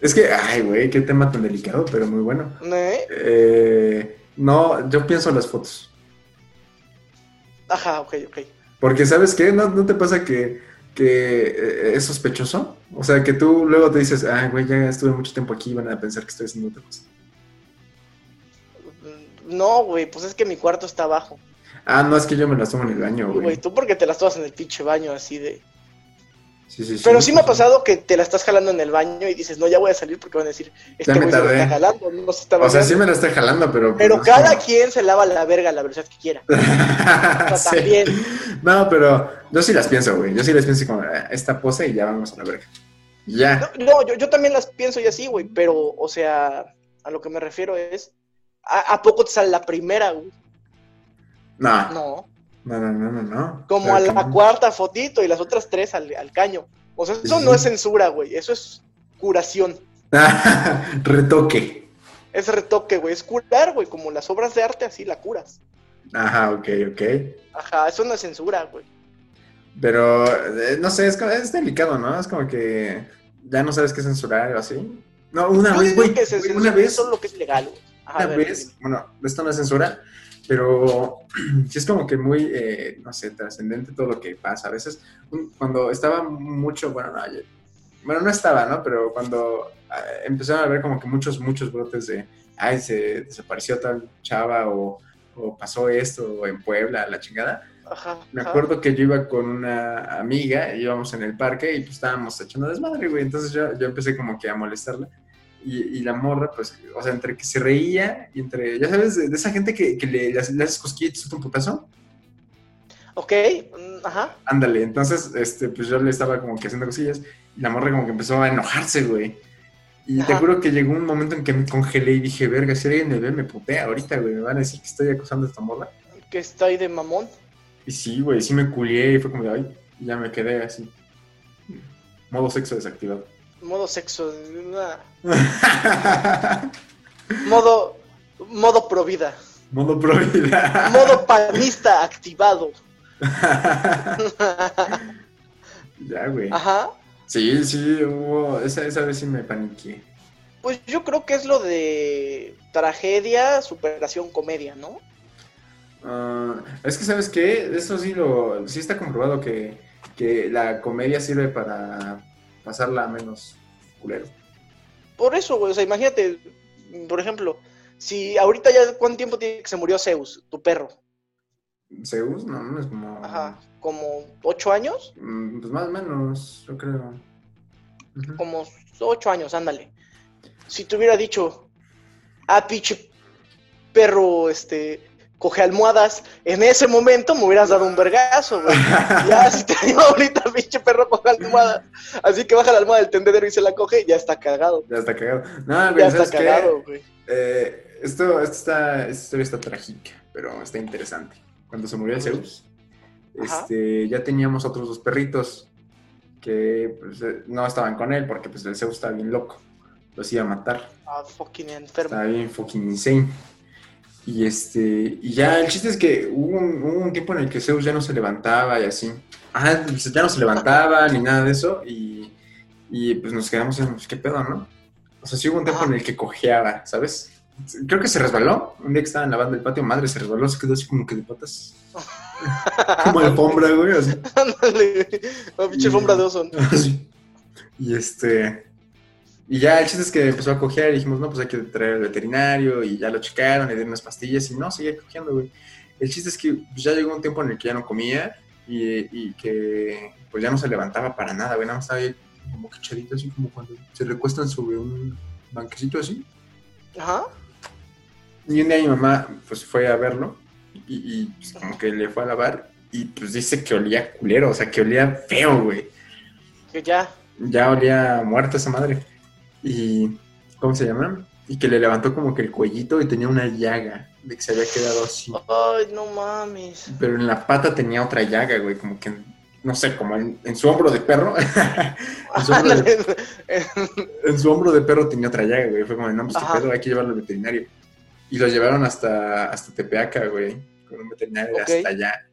Es que, ay, güey, qué tema tan delicado, pero muy bueno. ¿Eh? Eh, no, yo pienso en las fotos.
Ajá, ok, ok.
Porque, ¿sabes qué? ¿No, no te pasa que, que eh, es sospechoso? O sea, que tú luego te dices, ay, güey, ya estuve mucho tiempo aquí, van a pensar que estoy haciendo otra cosa.
No, güey, pues es que mi cuarto está abajo.
Ah, no, es que yo me las tomo en el baño, güey.
Güey, tú porque te las tomas en el pinche baño así de... Sí, sí, sí. Pero sí, me ha pasado que te la estás jalando en el baño y dices, no, ya voy a salir porque van a decir, este güey se la está jalando, no se está
O sea, sí me la estoy jalando, pero...
Pero cada quien se lava la verga la velocidad que quiera. o sea, también.
No, pero yo sí las pienso, güey. Yo sí las pienso como ah, esta pose y ya vamos a la verga. Ya.
No, yo, yo también las pienso y así, güey, pero, o sea, a lo que me refiero es ¿A, poco te sale la primera, güey?
No. No. No, no, no, no,
Como a la cuarta fotito y las otras tres al, caño. O sea, eso no es censura, güey. Eso es curación.
retoque.
Es retoque, güey. Es curar, güey. Como las obras de arte, así la curas.
Ajá, ok, ok.
Ajá, eso no es censura, güey.
Pero, eh, no sé, es, es delicado, ¿no? Es como que ya no sabes qué censurar o así. No, una
Yo
vez, güey, una vez,
solo lo que es legal, güey. Ajá,
una vez, bueno, esto no es censura, pero sí es como que muy, eh, no sé, trascendente todo lo que pasa. A veces, un- cuando estaba mucho, bueno, no, ya- bueno, no estaba, ¿no? Pero cuando eh, empezaron a ver como que muchos, muchos brotes de, ay, se desapareció tal chava o, o pasó esto o en Puebla, la chingada.
Ajá,
Me
ajá.
acuerdo que yo iba con una amiga, íbamos en el parque y pues estábamos echando desmadre, güey. Entonces yo, yo empecé como que a molestarla. Y, y la morra, pues, o sea, entre que se reía y entre, ya sabes, de, de esa gente que, que le, le haces haces cosquillas y te suelta un putazo.
Ok, mm, ajá.
Ándale, entonces, este, pues yo le estaba como que haciendo cosillas y la morra como que empezó a enojarse, güey. Y te juro que llegó un momento en que me congelé y dije, verga, si alguien me ve, me putea ahorita, güey. Me van a decir que estoy acusando a esta morra.
Que está ahí de mamón.
Y sí, güey, sí me culié y fue como de, ay, y ya me quedé así. Modo sexo desactivado.
Modo sexo. nah. Modo. Modo pro vida.
Modo pro vida.
Modo panista activado.
ya, güey.
Ajá.
Sí, sí, hubo, esa, esa vez sí me paniqué.
Pues yo creo que es lo de tragedia, superación, comedia, ¿no?
Ah, es que, ¿sabes qué? Eso sí lo, sí está comprobado que, que la comedia sirve para pasarla menos culero.
Por eso, güey. O sea, imagínate, por ejemplo, si ahorita ya, ¿cuánto tiempo tiene que se murió Zeus, tu perro?
Zeus, no, no es como...
Ajá. ¿Como ocho años?
Mm, Pues más o menos, yo creo.
Como ocho años, ándale. Si te hubiera dicho, ah, pinche perro, este, coge almohadas, en ese momento me hubieras dado un vergazo, güey. Ya, si te digo ahorita, pinche perro coge almohadas, así que baja la almohada del tendedero y se la coge, ya está cagado.
Ya está cagado. No, güey,
Ya está cagado, güey.
Eh, esto, esto está, esta historia está trágica, pero está interesante. Cuando se murió el Zeus,
Ajá.
este, ya teníamos otros dos perritos que pues, eh, no estaban con él porque pues, el Zeus estaba bien loco. Los iba a matar.
Ah, fucking enfermo.
Estaba bien fucking insane. Y este, y ya el chiste es que hubo un, hubo un tiempo en el que Zeus ya no se levantaba y así. Ajá, pues, ya no se levantaba ni nada de eso. Y, y, pues nos quedamos en, pues, ¿qué pedo, no? O sea, sí hubo un tiempo en el que cojeaba, ¿sabes? Creo que se resbaló. Un día que estaba en la banda del patio, madre, se resbaló, se quedó así como que de patas. como alfombra, güey, así.
Ándale. Oh, pinche alfombra de oso.
Y este. Y ya el chiste es que empezó a cojear y dijimos, no, pues hay que traer al veterinario. Y ya lo checaron, le dieron unas pastillas y no, seguía cojeando, güey. El chiste es que pues, ya llegó un tiempo en el que ya no comía y, y que pues ya no se levantaba para nada, güey. Nada más estaba ahí como que echadito, así como cuando se recuestan sobre un banquecito así.
Ajá.
Y un día mi mamá pues fue a verlo y, y, pues, como que le fue a lavar y pues dice que olía culero, o sea, que olía feo, güey.
Que ya.
ya olía muerta esa madre. Y, ¿cómo se llama? Y que le levantó como que el cuellito y tenía una llaga de que se había quedado así.
Ay, no mames.
Pero en la pata tenía otra llaga, güey, como que, no sé, como en, en su hombro de perro. en, su hombro de, en su hombro de perro tenía otra llaga, güey. Fue como, no, pues qué pedo, hay que llevarlo al veterinario. Y lo llevaron hasta, hasta Tepeaca, güey, con un veterinario de
Ok.
hasta allá.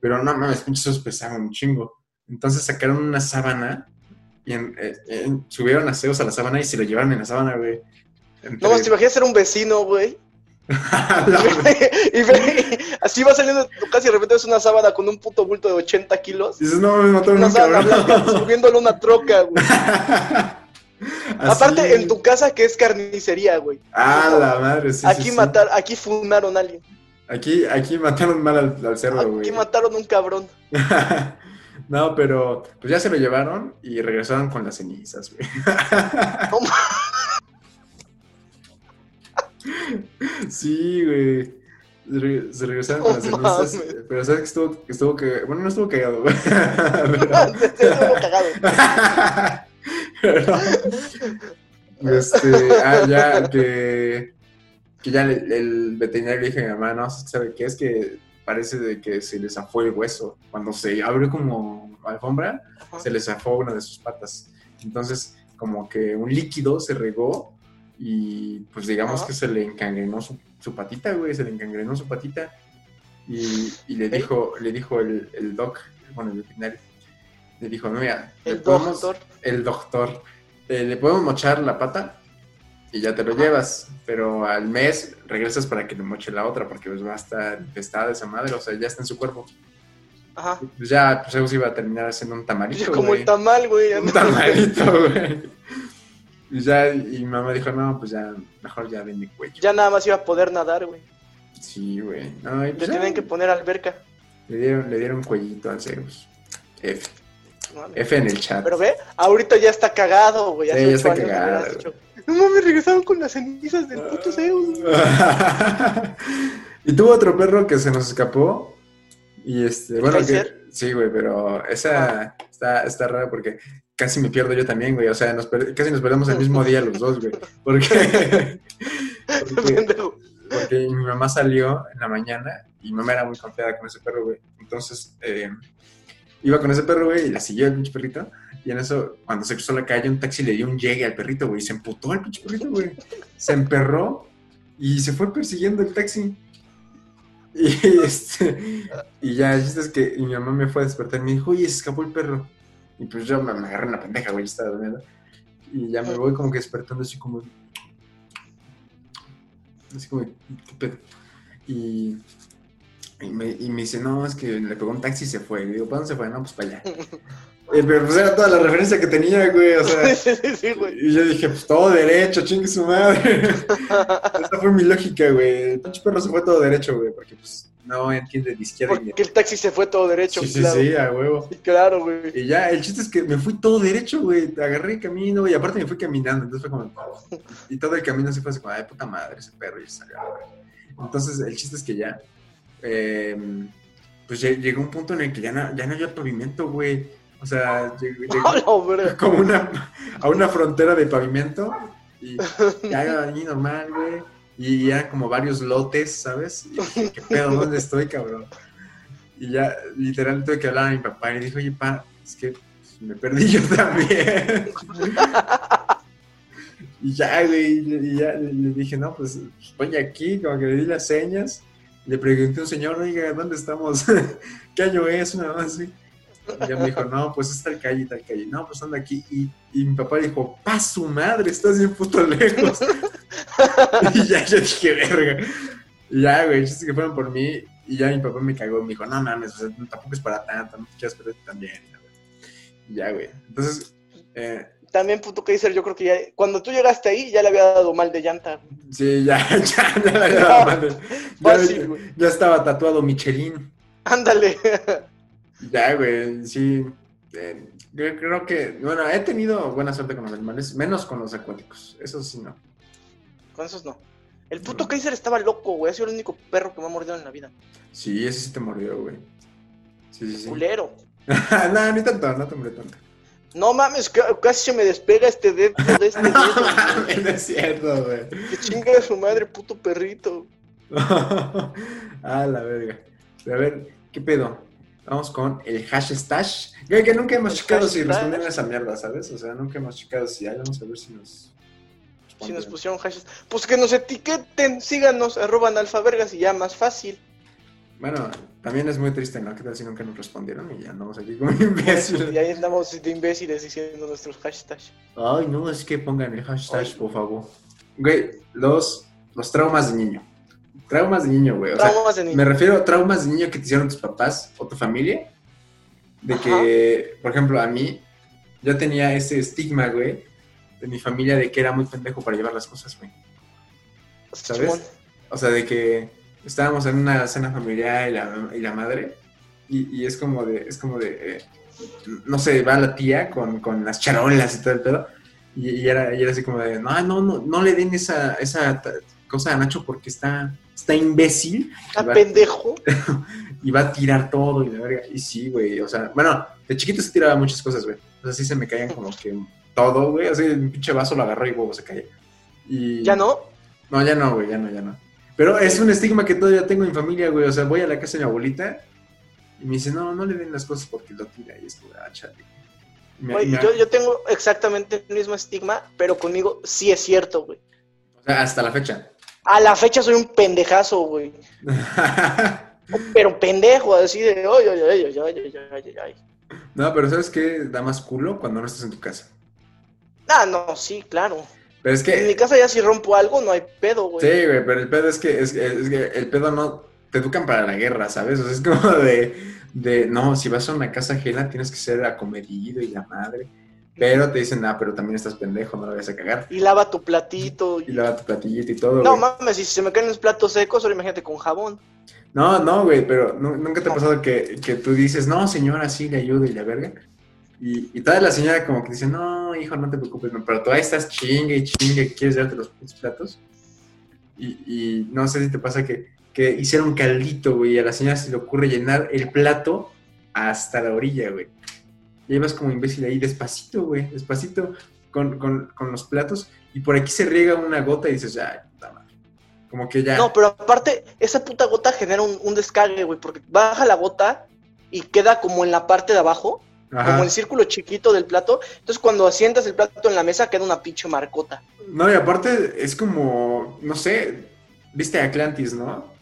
Pero no mames, pinches esos pesaban un chingo. Entonces sacaron una sábana y en- eh, en- subieron a Zeus a la sábana y se lo llevaron en la sábana, güey. Entre-
No, te imaginas ser un vecino, güey. Y ve, así va saliendo de tu casa y de repente ves una sábana con un puto bulto de 80 kilos.
Dices, no, me mataron
Una
un
sábana blanca subiéndole una troca, güey. Aparte, en tu casa que es carnicería, güey.
Ah, la madre, sí,
aquí
sí,
aquí funaron a alguien.
Aquí, aquí mataron mal al, al cerdo, güey.
Aquí mataron a un cabrón.
No, pero pues ya se lo llevaron y regresaron con las cenizas, güey. Sí, güey. Se re- Se regresaron con las cenizas. Pero sabes que estuvo, que estuvo que. Bueno, no estuvo cagado, güey.
Estuvo cagado.
Pero. Este. Ah, ya que. Que ya el, el veterinario le dije a mi mamá, no, ¿sabe qué? Es que parece de que se le zafó el hueso. Cuando se abrió como alfombra, se le zafó una de sus patas. Entonces, como que un líquido se regó y pues digamos que se le encangrenó su, su patita, güey, se le encangrenó su patita. Y, y le dijo, le dijo el, el doc, bueno, el veterinario, le dijo, mira,
El
podemos-
doctor.
el doctor, eh, le podemos mochar la pata y ya te lo llevas, pero al mes regresas para que le moche la otra, porque pues va a estar infestada esa madre, o sea, ya está en su cuerpo.
Ajá.
Pues ya, pues Zeus iba a terminar haciendo un tamalito,
Como
güey.
el tamal, güey.
Un tamalito, güey. Y ya, y mi mamá dijo, no, pues ya, mejor ya de mi cuello.
Ya nada más iba a poder nadar, güey.
Sí, güey. No, y
Le
pues ya,
tienen que poner alberca.
le, dieron, le dieron cuellito al Zeus. F. F en el chat.
Pero ve, ahorita ya está cagado, güey.
Sí, ya está cagado.
No mames, regresaron con las cenizas del puto Zeus.
y tuvo otro perro que se nos escapó. Y este,
¿El
bueno, que, sí, güey, pero esa está, está rara porque casi me pierdo yo también, güey. O sea, nos per- casi nos perdemos el mismo día los dos, güey. Porque, porque, porque mi mamá salió en la mañana y mi mamá era muy confiada con ese perro, güey. Entonces, eh, iba con ese perro, güey, y la siguió el pinche perrito. Y en eso, cuando se cruzó la calle, un taxi le dio un llegue al perrito, güey. Y se emputó al pinche perrito, güey. Se emperró y se fue persiguiendo el taxi. Y, este, y ya, el es que mi mamá me fue a despertar y me dijo, oye, se escapó el perro. Y pues yo me, agarré en la pendeja, güey, estaba durmiendo. Y ya me voy como que despertando así como... Así como, ¿qué pedo? Y, y, me, y me dice, no, es que le pegó un taxi y se fue. Y digo, ¿para dónde se fue? No, pues para allá. Eh, pero pues era toda la referencia que tenía, güey, o sea...
Sí, sí, sí, güey.
Y yo dije, pues todo derecho, chingue su madre. Esa fue mi lógica, güey. El pinche perro se fue todo derecho, güey, porque pues no entiende de izquierda ni
Porque el taxi se fue todo derecho,
Sí, sí,
claro.
sí, a huevo.
Sí, claro, güey.
Y ya, el chiste es que me fui todo derecho, güey. Agarré el camino y aparte me fui caminando. Entonces fue como. Y todo el camino se fue así como, ay, puta madre, ese perro y se salió. verga. Entonces, el chiste es que ya. Eh, pues lle- llegó un punto en el que ya no, ya no había pavimento, güey. O sea, llegó, como una, a una frontera de pavimento. Y ya ahí normal, güey. Y eran como varios lotes, ¿sabes? Y dije, ¿qué pedo? ¿Dónde estoy, cabrón? Y ya, literal, tuve que hablar a mi papá y le dije, oye, pa, es que pues, me perdí yo también. y ya, güey, y ya le, dije, no, pues ponte aquí, como que le di las señas. Le pregunté a un señor, oiga, ¿dónde estamos? ¿Qué año es? Una más así. Y ya me dijo, no, pues es tal calle, tal calle. No, pues anda aquí. Y, y mi papá dijo, pa su madre, estás bien puto lejos. y ya yo dije, verga. Y ya, güey, el chiste es que fueron por mí. Y ya mi papá me cagó. Me dijo, no mames, tampoco es para tanto, no te perder también. Y ya, güey. Entonces, eh,
También, puto Kaiser, yo creo que ya. Cuando tú llegaste ahí, ya le había dado mal de llanta.
sí, ya, ya, ya, ya, ya, madre. Ya,
Fácil, güey.
ya estaba tatuado Michelin.
Ándale.
Ya, güey, sí. Eh, yo creo que, bueno, he tenido buena suerte con los animales, menos con los acuáticos. Eso sí, no.
Con esos no. El puto Kaiser estaba loco, güey. Ha sido el único perro que me ha mordido en la vida.
Sí, ese sí te mordió, güey. Sí, sí, sí.
Culero.
no, ni tanto, no te mordió tanto.
No mames, ca- casi se me despega este dedo de este dedo. güey.
no es cierto, güey.
Que chinga a su madre, puto perrito.
ah, la verga. A ver, ¿qué pedo? Vamos con el hash stash. Güey, que nunca hemos
El
checado si respondieron esa mierda, ¿sabes? O sea, nunca hemos checado si hay. Vamos a ver si nos.
Si nos pusieron hashes. Pues que nos etiqueten, síganos, arroba analfabergas y ya más fácil.
Bueno, también es muy triste, ¿no? ¿Qué tal si nunca nos respondieron y ya andamos aquí como imbéciles?
Y ahí andamos de imbéciles diciendo nuestros hashtags.
Ay, no, es que pongan el hashtag, por favor. Güey, los, los traumas de niño. Traumas de niño, güey. O sea,
Traumas de niño.
me refiero a traumas de niño que te hicieron tus papás o tu familia. De que, por ejemplo, a mí, yo tenía ese estigma, güey, de mi familia de que era muy pendejo para llevar las cosas, güey. ¿sabes? O sea, de que estábamos en una cena familiar y la, y la madre, y, y es como de, es como de, eh, no sé, va la tía con, con las charolas y todo el pedo, y, y era, y era así como de, no, no, no, no le den esa, esa cosa a Nacho porque está, está imbécil
Está
va,
pendejo.
y va a tirar todo y la verga. Y sí, güey, o sea, bueno, de chiquito se tiraba muchas cosas, güey. O sea, sí se me caían como que todo, güey, así un pinche vaso lo agarró y huevo se caía. Y...
¿Ya no?
No, ya no, güey, ya no, ya no. Pero es un estigma que todavía tengo en familia, güey. O sea, voy a la casa de mi abuelita y me dice, no, no le den las cosas porque lo tira. Y es como, ah,
güey. Yo, tengo exactamente el mismo estigma, pero conmigo sí es cierto, güey.
O sea, hasta la fecha.
A la fecha soy un pendejazo, güey. pero pendejo, así de, ay, ay, ay, ay, ay, ay,
No, pero ¿sabes qué? Da más culo cuando no estás en tu casa.
Ah, no, sí, claro.
Pero es
En mi
que,
casa ya si rompo algo, no hay pedo, güey.
sí, güey, pero el pedo es que, es, que- es que el pedo no te educan para la guerra, ¿sabes? O sea, es como de, de, no, si vas a una casa ajena tienes que ser acomedido y la madre. Pero te dicen, ah, pero también estás pendejo, no la vayas a cagar.
Y lava tu platito.
Y lava tu platillito y todo,
No
güey.
mames, si se me caen los platos secos, ahora imagínate con jabón.
No, no, güey, pero nu- nunca te ha pasado que, que tú dices, no, señora, sí, le ayudo y la verga. Y, y toda la señora como que dice, no, hijo, no te preocupes, pero ahí estás chingue y chingue, quieres darte los platos. Y, no sé si te pasa que, que hicieron caldito, güey, y a la señora se le ocurre llenar el plato hasta la orilla, güey. Y ahí vas como imbécil ahí, despacito, güey, despacito con, con, con los platos, y por aquí se riega una gota y dices, ay, puta madre. Como que ya.
No, pero aparte, esa puta gota genera un, un descargue, güey, porque baja la gota y queda como en la parte de abajo,
Ajá.
como el círculo chiquito del plato. Entonces, cuando asientas el plato en la mesa, queda una pinche marcota.
No, y aparte es como, no sé, viste Atlantis, ¿no?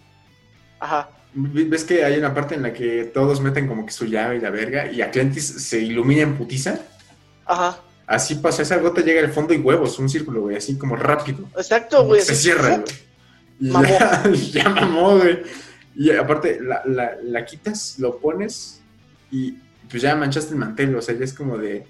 Ajá.
¿Ves que hay una parte en la que todos meten como que su llave y la verga y Atlantis se ilumina en putiza?
Ajá.
Así pasa, esa gota llega al fondo y huevos, un círculo, güey, así como rápido.
Exacto, güey.
se cierra, güey. Ya, ya mamó, güey. Y aparte, la, la, la quitas, lo pones y pues ya manchaste el mantel, o sea, ya es como de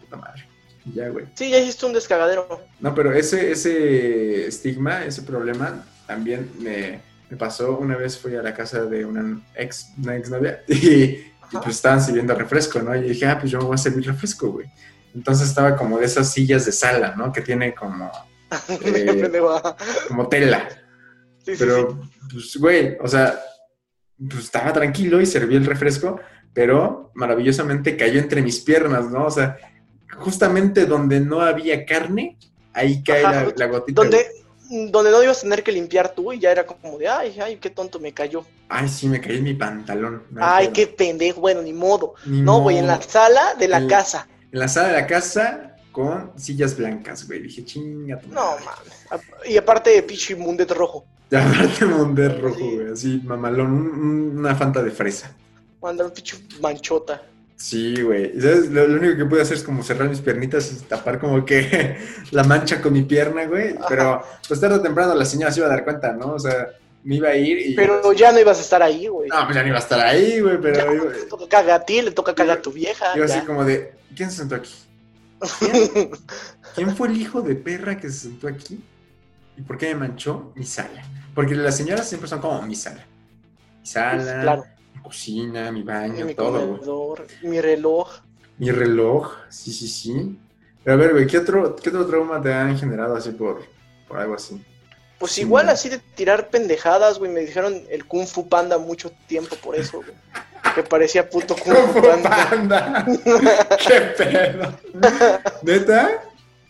puta madre. Ya, güey.
Sí, ya hiciste un descagadero.
No, pero ese, ese estigma, ese problema, también me, me pasó. Una vez fui a la casa de una ex, una exnovia y, y pues estaban sirviendo refresco, ¿no? Y dije, ah, pues yo me voy a servir refresco, güey. Entonces estaba como de esas sillas de sala, ¿no? Que tiene como, Eh, como tela.
Sí, sí,
Pero, pues, güey, o sea, pues estaba tranquilo y serví el refresco, pero maravillosamente cayó entre mis piernas, ¿no? O sea, justamente donde no había carne, ahí cae
Ajá,
la, la gotita.
Donde, donde no ibas a tener que limpiar tú y ya era como de, ay, ay, qué tonto me cayó.
Ay, sí, me caí en mi pantalón. No,
ay, qué pendejo, bueno, ni modo.
Ni
No, güey, en la sala de la casa.
En la sala de la casa con sillas blancas, güey. Dije, chinga tu
No,
madre".
mames. Y aparte, pinche mundet rojo.
Y aparte Monder rojo,
Sí.
güey. Así, mamalón. un- un- una fanta de fresa.
Manda un pinche manchota.
Sí, güey. ¿Sabes? Lo, lo único que pude hacer es como cerrar mis piernitas y tapar como que la mancha con mi pierna, güey. Pero pues tarde o temprano la señora se iba a dar cuenta, ¿no? O sea, me iba a ir y...
Pero ya no ibas a estar ahí, güey.
No, pues ya no iba a estar ahí, güey, pero
Ya, te toca cagar a ti, le toca cagar a tu vieja.
iba así
ya.
como de, ¿quién se sentó aquí? ¿Quién? ¿Quién fue el hijo de perra que se sentó aquí? ¿Y por qué me manchó? Mi sala. Porque las señoras siempre son como mi sala. Mi sala,
Claro.
Cocina, mi baño,
mi
todo,
comedor, mi reloj.
Mi reloj, sí, sí, sí. Pero a ver, güey, ¿qué otro, ¿qué otro trauma te han generado así por, por algo así?
Pues
Sí,
igual
güey.
así de tirar pendejadas, güey. Me dijeron el Kung Fu Panda mucho tiempo por eso, güey. Que parecía puto Kung Fu
¡Como
Panda.
panda! ¡Qué pedo! ¿Neta?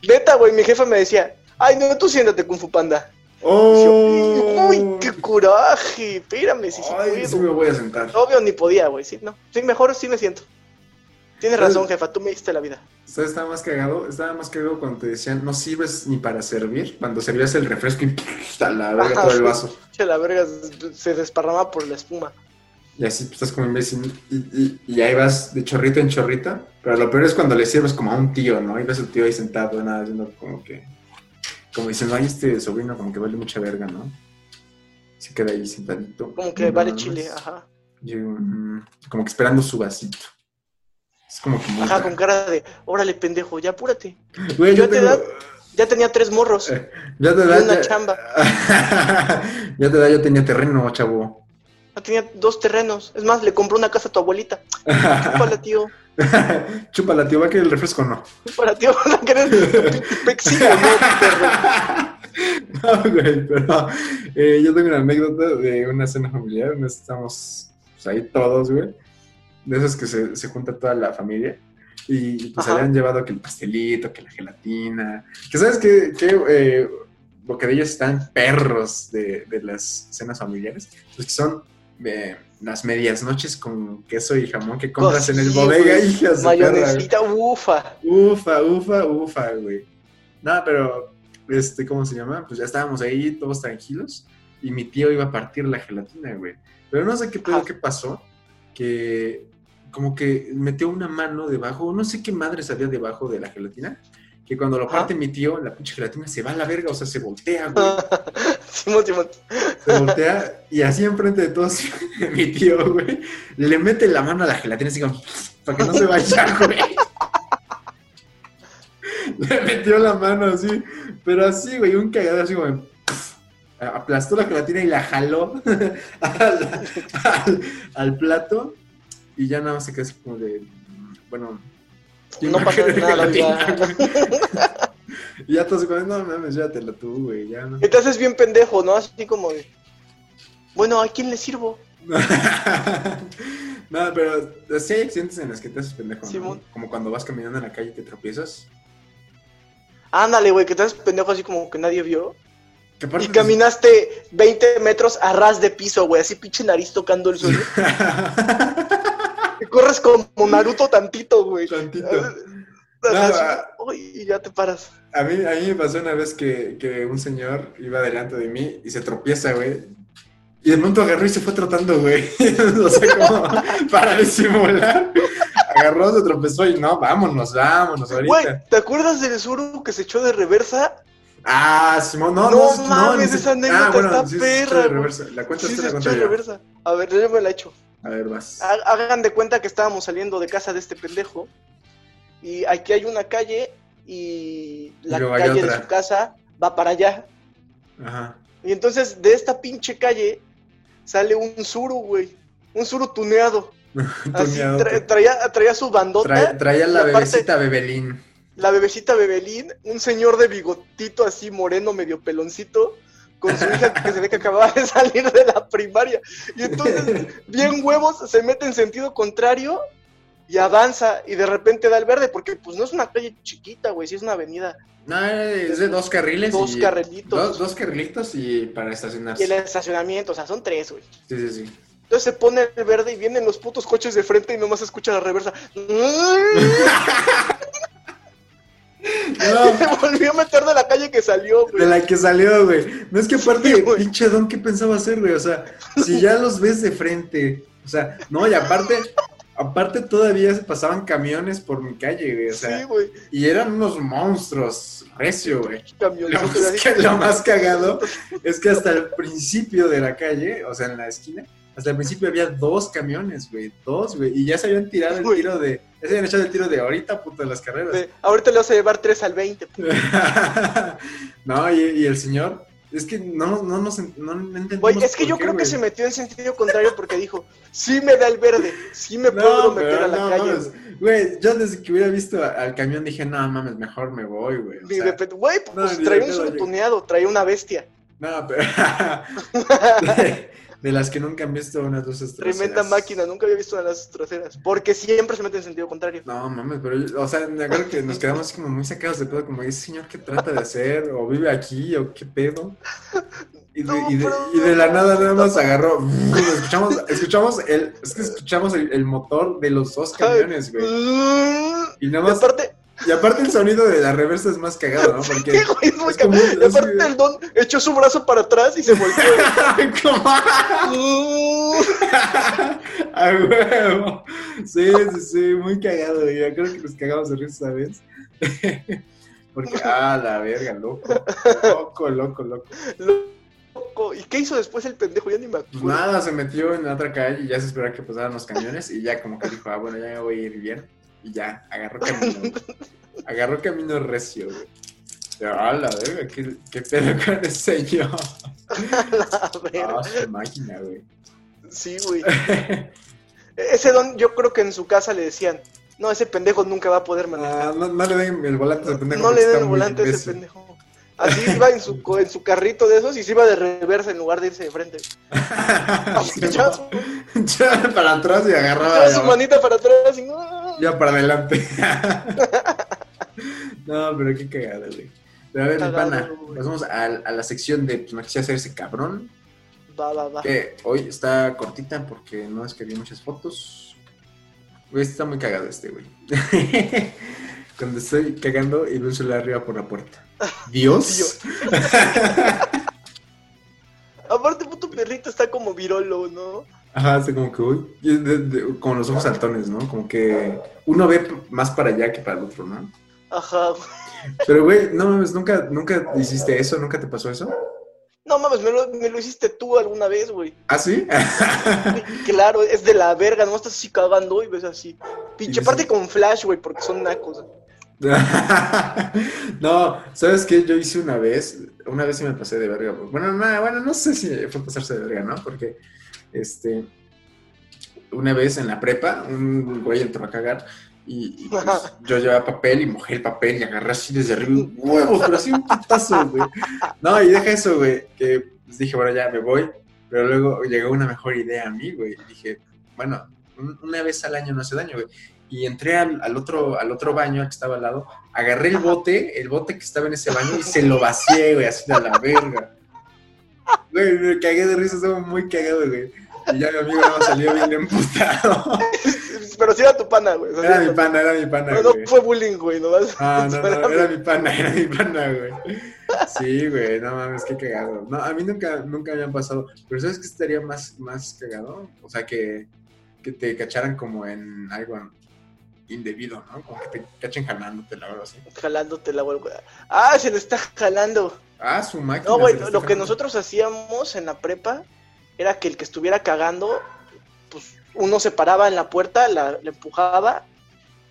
Neta, güey, mi jefa me decía, ay, no, tú siéntate Kung Fu Panda.
¡Oh!
yo, Uy, coraje. Espérame, si
Ay, sí me voy a sentar.
Obvio, ni podía, güey. Sí, no. Sí, mejor sí me siento. Tienes razón, jefa, tú me diste la vida.
¿Sabes? Estaba más cagado. Estaba más cagado cuando te decían, no sirves ni para servir. Cuando servías el refresco y a la verga todo el vaso.
La verga se- desparrama por la espuma.
Y así pues, estás como imbécil. Y, y, y ahí vas de chorrito en chorrito. Pero lo peor es cuando le sirves como a un tío, ¿no? Y ves al tío ahí sentado, nada, haciendo como que. Como diciendo, ay, este sobrino como que vale mucha verga, ¿no? Se queda ahí sentadito.
Como que
Y
vale chile, ajá.
Y, mm, como que esperando su vasito. Es como que
Ajá, con cara de, órale, pendejo, ya apúrate.
Güey,
yo
yo
te da- Ya tenía tres morros.
Eh, Ya te
Y
da.
una
ya-
chamba.
ya te da, yo tenía terreno, chavo.
Ya tenía dos terrenos. Es más, le compró una casa a tu abuelita. Chúpala, tío.
Chúpala, tío, va a querer el refresco o no.
Chúpala, tío. Van a querer ¿no? Perro.
no, güey, pero eh, yo tengo una anécdota de una cena familiar. donde Estamos pues, ahí todos, güey. De esas que se, se junta toda la familia. Y pues
Ajá.
habían llevado que el pastelito, que la gelatina. Que sabes que, que eh, bocadillos están perros de, de las cenas familiares. Los que son eh, las medias noches con queso y jamón que compras en el
Oh, Sí,
bodega, hijas.
Mayonesita, ufa.
Ufa, ufa, ufa, güey. No, pero, este, ¿cómo se llama? Pues ya estábamos ahí todos tranquilos. y mi tío iba a partir la gelatina, güey. Pero no sé qué pedo pasó, que como que metió una mano debajo, no sé qué madres había debajo de la gelatina, que cuando lo parte mi tío, la pinche gelatina se va a la verga, o sea, se voltea, güey.
Simón, Simón.
Se voltea y así enfrente de todos, mi tío, güey, le mete la mano a la gelatina así como, para que no se vaya, güey. Le metió la mano así, pero así, güey, un cagado así como, aplastó la gelatina y la jaló al, al, plato y ya nada más se quedó así como de, bueno,
no pasa nada la vida.
y ya todos como, no mames, llévatela tú, güey, ya no.
Y te haces bien pendejo, ¿no? Así como de, bueno, ¿a quién le sirvo?
no, pero sí hay accidentes en los que te haces pendejo, ¿no? Como cuando vas caminando en la calle y te tropiezas.
Ándale, güey, que te haces pendejo así como que nadie vio. Y caminaste 20 metros a ras de piso, güey, así pinche nariz tocando el suelo. y corres como Naruto tantito, güey. Tantito. y ya te paras.
A mí, a mí me pasó una vez que, que un señor iba delante de mí y se tropieza, güey. Y de pronto agarró y se fue trotando, güey. o sea, como para disimular. Agarró, se tropezó y no, vámonos, vámonos ahorita. Güey,
¿te acuerdas del Zuru que se echó de reversa
Ah, Simón, no,
no, no mames, esa anécdota ah, bueno, está perra.
La cuenta sí,
la cuenta de reversa. A ver, yo me la hecho.
A ver, vas.
Hagan de cuenta que estábamos saliendo de casa de este pendejo. Y aquí hay una calle y la calle de su casa va para allá. Ajá. Y entonces de esta pinche calle sale un suru, güey. Un suru tuneado. Así, traía, traía su bandota.
traía la bebecita Bebelín
la bebecita Bebelín, un señor de bigotito así moreno, medio peloncito, con su hija que se ve que acababa de salir de la primaria. Y entonces, bien huevos, se mete en sentido contrario y avanza y de repente da el verde, porque pues no es una calle chiquita, güey, sí es una avenida.
No, es de dos carriles.
Dos carrilitos.
Dos, carrilitos y para estacionarse.
Y el estacionamiento, o sea, son tres, güey.
Sí, sí, sí.
Entonces se pone el verde y vienen los putos coches de frente y nomás escucha la reversa. No. Se volvió a meter de la calle que salió, güey.
De la que salió, güey. No es que aparte, pinche don, ¿qué pensaba hacer, güey? O sea, si ya los ves de frente, o sea, no, y aparte, aparte todavía se pasaban camiones por mi calle, güey. O sea, sí, güey. Y eran unos monstruos, recio, güey. Lo, lo más cagado es que hasta el principio de la calle, o sea, en la esquina, hasta el principio había dos camiones, güey, dos, güey, y ya se habían tirado el tiro de, ya se habían echado el tiro de ahorita, puto, de las carreras.
ahorita le vas a llevar tres al 20.
no, y, el señor, es que no, no, no, no entendimos
Güey, es que yo creo que se metió en sentido contrario porque dijo, sí me da el verde, sí me puedo meter a la calle.
Güey, yo desde que hubiera visto al camión dije, no mames, mejor me voy, güey.
Güey, pues traía un sortuneado, traía una bestia.
No, pero... De las que nunca han visto unas luces
traseras. Tremenda máquina, nunca había visto unas luces traseras. Porque siempre se mete en sentido contrario.
No, mames, pero, o sea, me acuerdo que nos quedamos como muy sacados de pedo, como, ese señor qué trata de hacer? ¿O vive aquí? ¿O qué pedo? Y de, y de, y de la nada nada más agarró. escuchamos, escuchamos el, es que escuchamos el, el motor de los dos camiones, güey. Y nada más.
aparte,
y aparte el sonido de la reversa es más cagado, ¿no? Porque ¿Qué, güey? Es muy
es como, y aparte el don echó su brazo para atrás y se volvió.
A huevo. Sí, sí, sí, muy cagado. Yo creo que nos cagamos de risa esa vez. Porque, ah, la verga, loco. Loco, loco, loco.
Loco. ¿Y qué hizo después el pendejo? Ya ni me acuerdo.
Nada, se metió en la otra calle y ya se esperaba que pasaran los camiones y ya como que dijo, ah, bueno, ya me voy a ir bien. Y ya, agarró camino. agarró camino recio, güey. Ah, la verga, ¿qué, qué pedo con ese señor?
la verga.
Su máquina, güey.
Sí, güey. ese don, yo creo que en su casa le decían, no, ese pendejo nunca va a poder manejar.
Ah, no, no, le den el volante a ese pendejo.
No le den el volante a ese pendejo. Así iba en su, en su carrito de esos y se iba de reversa en lugar de irse de frente.
ya, para atrás y agarraba.
su manita para atrás y
Ya para adelante. no, pero qué cagada, güey. Pero a ver, mi pana, pasamos a, a, la sección de pues, me quise hacer ese cabrón.
Va, va, va.
Que hoy está cortita porque no es que vi muchas fotos. Güey, está muy cagado este, güey. Cuando estoy cagando y veo un celular arriba por la puerta. Dios.
Aparte perrito está como virolo, ¿no?
Ajá, así como que, uy, y de- de- como los ojos saltones, ¿no? Como que uno ve más para allá que para el otro, ¿no?
Ajá.
Pero, güey, no mames, ¿nunca, nunca hiciste eso? ¿Nunca te pasó eso?
No mames, me lo, me lo hiciste tú alguna vez, güey.
¿Ah, sí?
Claro, es de la verga, no estás así cagando y ves así. Pinche parte con flash, güey, porque son nacos.
no, ¿sabes qué? Yo hice una vez, una vez sí me pasé de verga. Bueno, no, bueno, no sé si fue pasarse de verga, ¿no? Porque, este, una vez en la prepa, un güey entró a cagar y, y, pues, yo llevaba papel y mojé el papel y agarré así desde arriba huevos, pero así un putazo, güey. No, y deja eso, güey, que pues, dije, bueno, ya me voy, pero luego llegó una mejor idea a mí, güey, y dije, bueno, un- una vez al año no hace daño, güey. Y entré al, al otro, al otro baño que estaba al lado, agarré el bote, el bote que estaba en ese baño y se lo vacié, güey, así a la verga. Güey, me cagué de risa, estaba muy cagado, güey. Y ya mi amigo no salió bien emputado.
Pero sí era tu pana, güey. o sea,
Era mi pana, era mi pana,
No, no
güey.
fue bullying, güey, nomás.
Ah, no, no,
Era
era
mi-
mi pana, era mi pana, güey. Sí, güey, no mames, qué cagado. No, a mí nunca, nunca me han pasado. Pero ¿sabes qué estaría más, más cagado? O sea, que, que te cacharan como en algo indebido, ¿no? Como que te cachen jalándote, la verdad, así.
Jalándote la güey. Ah, se le está jalando.
Ah, su máquina.
No, güey, lo que nosotros hacíamos en la prepa era que el que estuviera cagando, pues uno se paraba en la puerta, la, la empujaba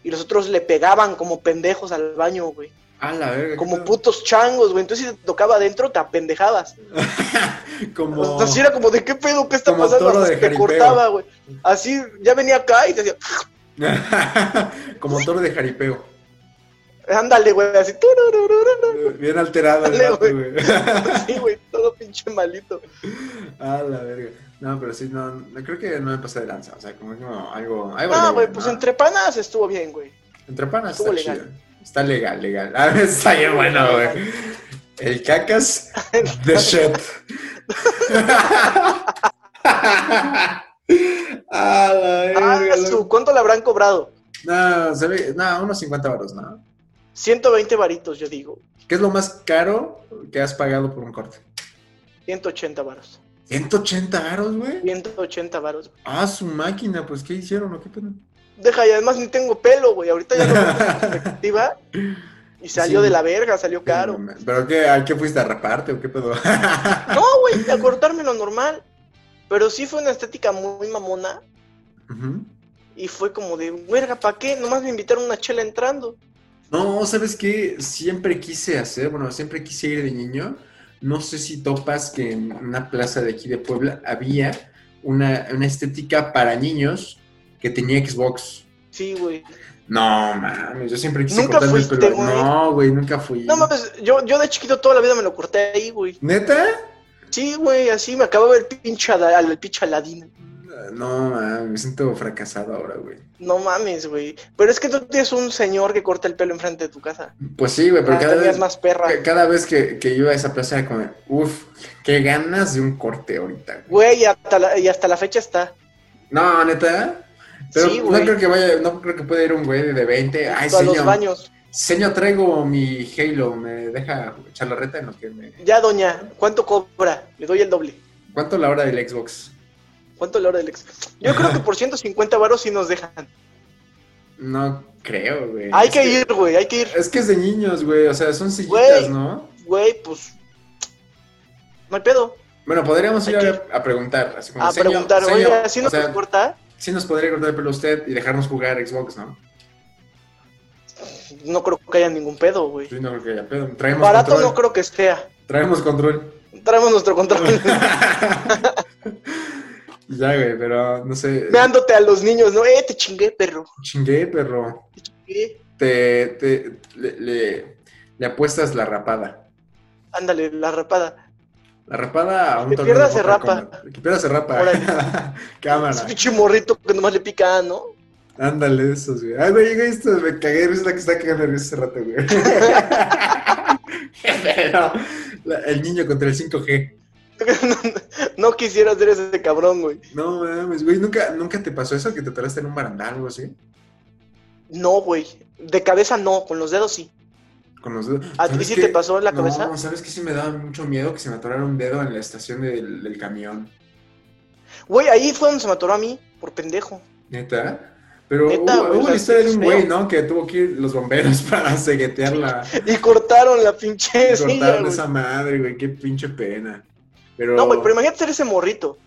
y los otros le pegaban como pendejos al baño, güey.
Ah, la verga.
Como putos changos, güey. Entonces si te tocaba adentro, te apendejabas.
como...
O sea, así era como de qué pedo, qué está
Como
pasando, Hasta te cortaba, güey. Así, ya venía acá y te decía,
como toro de jaripeo.
ándale, güey, así.
Bien alterado el vato,
güey. Sí, güey, todo pinche malito.
Ah, la verga. No, pero sí, no, no creo que no me pasé de lanza. O sea, como, como algo. algo leve,
güey, pues
¿no?
entre panas estuvo bien, güey.
Entre panas
estuvo
está
legal.
chido. Está legal, legal. Ah, está bien bueno, güey. El cacas de shit. Ah, la
Ah, su. ¿cuánto le habrán cobrado?
No, se ve, no, unos 50 baros, ¿no?
120 varitos, yo digo.
¿Qué es lo más caro que has pagado por un corte?
180 varos.
180 baros, güey.
180 varos.
Ah, su máquina, pues, ¿qué hicieron o qué pedo?
Deja, y además ni tengo pelo, güey. Ahorita ya lo veo en perspectiva. Y salió
Sí.
de la verga, salió caro.
¿Pero qué? ¿A qué fuiste a raparte o qué pedo?
No, güey, a cortarme lo normal. Pero sí fue una estética muy mamona. Y fue como de, verga, ¿para qué? Nomás me invitaron una chela entrando.
No, ¿sabes qué? Siempre quise hacer, bueno, siempre quise ir de niño. No sé si topas que en una plaza de aquí de Puebla había una, una estética para niños que tenía Xbox.
Sí, güey.
No, mames, yo siempre quise
¿Nunca
cortarme el
fuiste,
pelo.
güey?
No, güey, nunca fui.
No mames, yo, yo de chiquito toda la vida me lo corté ahí, güey.
¿Neta?
Sí, güey, así me acababa el pinche, el pinche Aladín.
No, mames, me siento fracasado ahora, güey.
No mames, güey. Pero es que tú tienes un señor que corta el pelo enfrente de tu casa.
Pues sí, güey, pero
Ah,
cada vez,
más perra.
ca- cada vez que, que iba a esa plaza era como, uff, qué ganas de un corte ahorita. güey.
Y hasta la, y hasta la fecha está.
No, neta. Pero
Sí,
no creo que vaya, no creo que pueda ir un güey de 20. Ay,
a los baños.
Señor, traigo mi Halo, me deja echar la reta en lo que me.
Ya, doña, ¿cuánto cobra? Le doy el doble.
¿Cuánto la hora del Xbox?
¿Cuánto la hora del ex? Yo creo que por 150 varos sí nos dejan.
No creo, güey.
Hay
Es
que ir, güey, hay que ir.
Es que es de niños, güey. O sea, son sillitas,
Güey.
¿no?
Güey, pues. No hay pedo.
Bueno, podríamos ir a, a preguntar. Así como,
A
"Señor,
preguntar,
señor",
oye, ¿así
o
nos
sea,
importa?
sí nos podría cortar el pelo usted y dejarnos jugar Xbox, ¿no?
No creo que haya ningún pedo, güey.
Sí, no creo que haya pedo. Traemos
Barato
control.
no creo que sea.
Traemos control.
Traemos nuestro control.
ya, güey, pero no sé.
Meándote a los niños, ¿no? Eh, te chingué, perro.
Chingué, perro.
Te chingué.
Te, te le, le- le apuestas la rapada.
Ándale, la rapada.
La rapada a un
Que pierda se rapa.
Que pierda se rapa. Cámara.
Ese pinche morrito que nomás le pica, ¿no?
Ándale, esos, güey. Ay, güey, llega esto, me cagué risa la que está cagando de hace rato, güey. Pero, la- el niño contra el 5G.
no, no quisiera ser ese cabrón, güey.
No mames, güey, ¿nunca, ¿nunca te pasó eso que te atoraste en un barandal o algo así?
No, güey. De cabeza no, con los dedos sí.
con los dedos.
¿A ti
¿Sabes
sí te pasó en la
No,
cabeza?
¿sabes qué? Sí me daba mucho miedo que se me atorara un dedo en la estación del, del camión.
Güey, ahí fue donde se me atoró a mí, por pendejo.
¿Neta? Pero
Neta,
hubo, hubo la historia de un güey, ¿no? Que tuvo que ir los bomberos para seguetearla.
Y cortaron la pinche silla,
Cortaron esa madre, güey. Qué pinche pena. Pero...
No, güey, pero imagínate ser ese morrito.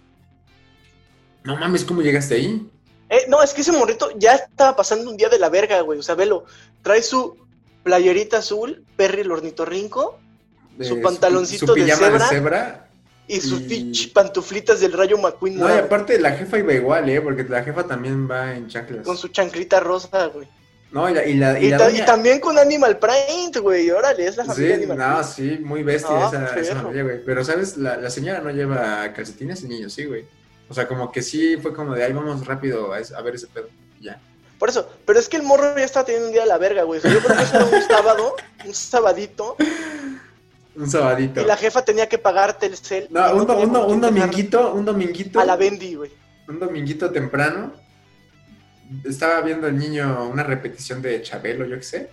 No mames, ¿cómo llegaste ahí?
Eh, no, es que ese morrito ya estaba pasando un día de la verga, güey. O sea, velo. Trae su playerita azul, Perry el ornitorrinco, Su pantaloncito
su
de
pijama
cebra.
de cebra.
Y sus
Y-
pantuflitas del rayo McQueen
No, y aparte la jefa iba igual, ¿eh? Porque la jefa también va en chanclas.
con su chanclita rosa, güey.
No, y la, y la, y la
ta- y también con Animal Print, güey. Órale, es la familia
Sí,
Animal
no,
Print.
sí, muy bestia
No,
esa, familia, güey. Pero, ¿sabes? La, la señora no lleva calcetines y niños, sí, güey. O sea, como que sí fue como de ahí vamos rápido a, es- a ver ese pedo. Ya.
Por eso, pero es que el morro ya estaba teniendo un día de la verga, güey. O sea, yo creo que eso era un sábado, un sabadito,
Un sabadito.
y la jefa tenía que pagar Telcel.
No, un,
tenía
un un dominguito, un dominguito.
A la Bendy, güey.
Un dominguito temprano. Estaba viendo el niño una repetición de Chabelo, yo qué sé.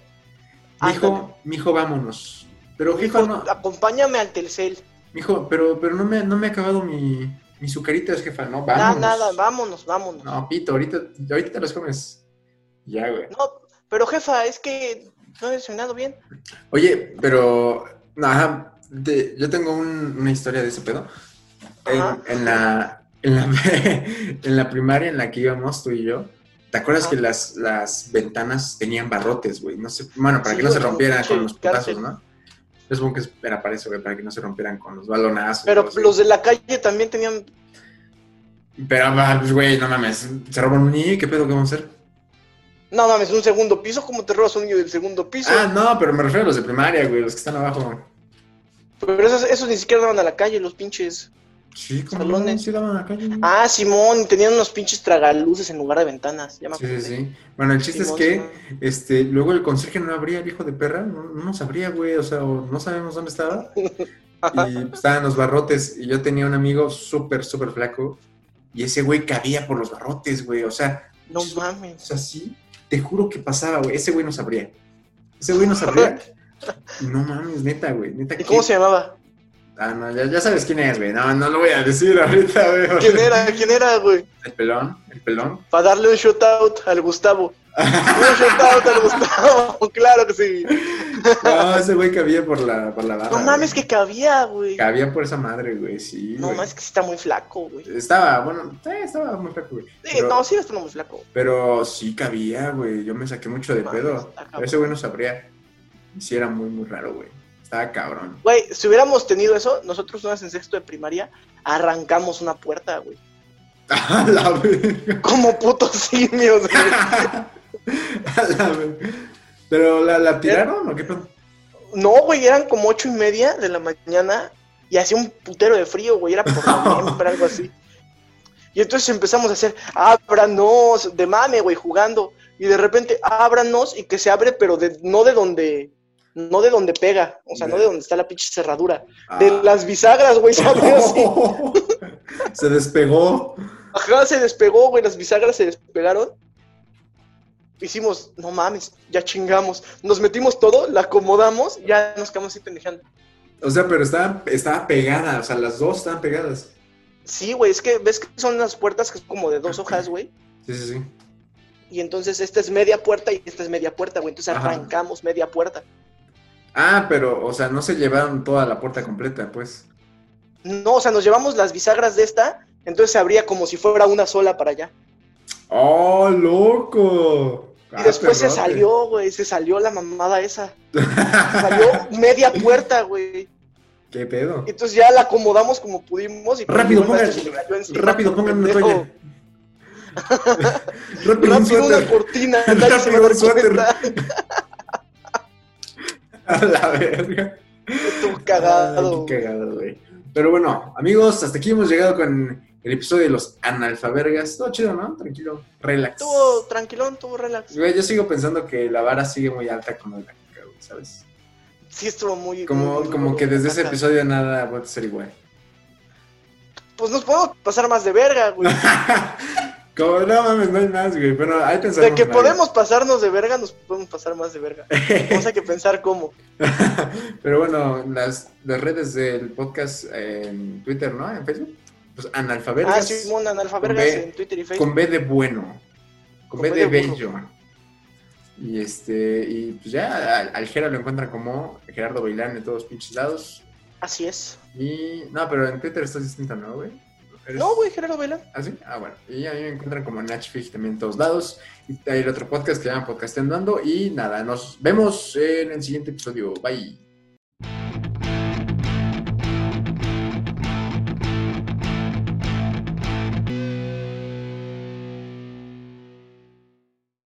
Mijo, mijo, vámonos. Pero
Dijo,
jefa, no.
acompáñame al Telcel.
Mijo, pero, pero no me, no me ha acabado mi, mi sucaritas, jefa, no,
Nada,
vamos.
nada, vámonos, vámonos. No.
No, pito, ahorita, ahorita te los comes. Ya, güey.
pero jefa, es que no he desayunado bien.
Oye, pero, no, ajá, de- yo tengo un- una historia de ese pedo. En, la, en, la, en la primaria en la que íbamos tú y yo, ¿te acuerdas
Ajá.
que las, las ventanas tenían barrotes, güey? No sé, bueno, para
Sí,
que no se rompieran con los putazos. ¿no? Yo supongo que era para eso, güey, para que no se rompieran con los balonazos.
Pero los de la calle también tenían.
Pero, ah, pues, güey, no mames, se roban un niño, ¿qué pedo que vamos a hacer?
No mames, un segundo piso. ¿Cómo te robas un niño del segundo piso?
Ah, no, pero me refiero a los de primaria, güey, los que están abajo.
Pero esos, esos ni siquiera daban a la calle, los pinches.
Sí, como no, sí daban a la calle.
Ah, Simón, tenían unos pinches tragaluces en lugar de ventanas. Ya me
Sí, sí, sí. Bueno, el chiste
Simón,
es que este, luego el conserje no abría el hijo de perra, no, no nos abría, güey, o sea, o no sabemos dónde estaba. Y pues, estaban los barrotes, y yo tenía un amigo súper, súper flaco, y ese güey cabía por los barrotes, güey, o sea,
No
o
mames.
sea, sí, te juro que pasaba, güey, ese güey nos abría. Ese güey nos abría. No mames, neta, güey, neta.
¿Y cómo se llamaba?
Ah, no, ya, ya sabes quién es, güey, no, no lo voy a decir ahorita, güey.
¿Quién era? ¿Quién era, güey?
El pelón, el pelón.
Para darle un shout out al Gustavo. Un shout out al Gustavo, claro que sí.
No, ese güey cabía por la, por la barra.
No mames,
güey.
que cabía, güey.
Cabía por esa madre, güey, sí.
No mames, que está muy flaco, güey.
Estaba, bueno, sí, estaba muy flaco, güey.
Sí,
Pero,
no, sí está muy flaco.
pero sí cabía, güey. Yo me saqué mucho de
Mames,
pedo. Ese güey no sabría. Sí, era muy, muy raro, güey. Estaba cabrón.
Güey, si hubiéramos tenido eso, nosotros una vez en sexto de primaria arrancamos una puerta, güey.
A la verga.
Como putos simios, güey.
A la verga. Pero la, la tiraron o qué pedo?
No, güey, eran como ocho y media de la mañana y hacía un putero de frío, güey, era por noviembre, algo así. Y entonces empezamos a hacer, ábranos, de mame, güey, jugando. Y de repente, ábranos y que se abre, pero de, no de donde, no de donde pega, o sea, no de donde está la pinche cerradura. De
Ah.
las bisagras, güey, se abrió así.
Se despegó.
Ajá, se despegó, güey, las bisagras se despegaron. Hicimos, no mames, ya chingamos. Nos metimos todo, la acomodamos, ya nos quedamos así pendejando.
O sea, pero estaba, estaba pegada. O sea, las dos estaban pegadas.
Sí, güey, es que ves que son las puertas que son como de dos hojas, güey.
Sí, sí, sí.
Y entonces esta es media puerta y esta es media puerta, güey. Entonces
Ajá.
arrancamos media puerta.
Ah, pero, o sea, no se llevaron toda la puerta completa, pues.
No, o sea, nos llevamos las bisagras de esta, entonces se abría como si fuera una sola para allá.
¡Oh, loco!
Y después se salió, güey, se salió la mamada esa. Salió media puerta, güey.
¿Qué pedo?
Entonces ya la acomodamos como pudimos. Y
Rápido, pongan-
se
Rápido, pónganme una toalla. Rápido,
Rápido una cortina, se
Rápido, un suéter.
cuenta.
A la verga.
Estuvo cagado.
Ay, qué cagado, güey. Pero bueno, amigos, hasta aquí hemos llegado con el episodio de los analfabergas. Todo chido, ¿no? Tranquilo, relax.
Estuvo tranquilón, estuvo relax.
Güey, yo sigo pensando que la vara sigue muy alta el caca, güey, ¿sabes?
Sí, estuvo muy.
Como,
muy-
como
muy
que desde ese episodio nada va a ser igual.
Pues nos podemos pasar más de verga, güey.
Como, no mames, no hay más, güey. Pero hay pensar.
De que podemos pasarnos de verga, nos podemos pasar más de verga. Vamos a que pensar cómo.
Pero bueno, las, las redes del podcast en Twitter, ¿no? En Facebook. Pues analfabergas.
Ah, sí, un analfabergas en Twitter y Facebook.
Con B de bueno. Con, B, de, bello. Y este, y pues ya al, al Gera lo encuentran como Gerardo Bailán en todos pinches lados.
Así es.
Y no, pero en Twitter estás distinta, ¿no, güey?
No, güey, Gerardo Bailán.
¿Ah, sí? Ah, bueno. Y a mí me encuentran como Nachfig también en todos lados. Y hay otro podcast que se llama Podcasteando Ando. Y nada, nos vemos en el siguiente episodio. Bye.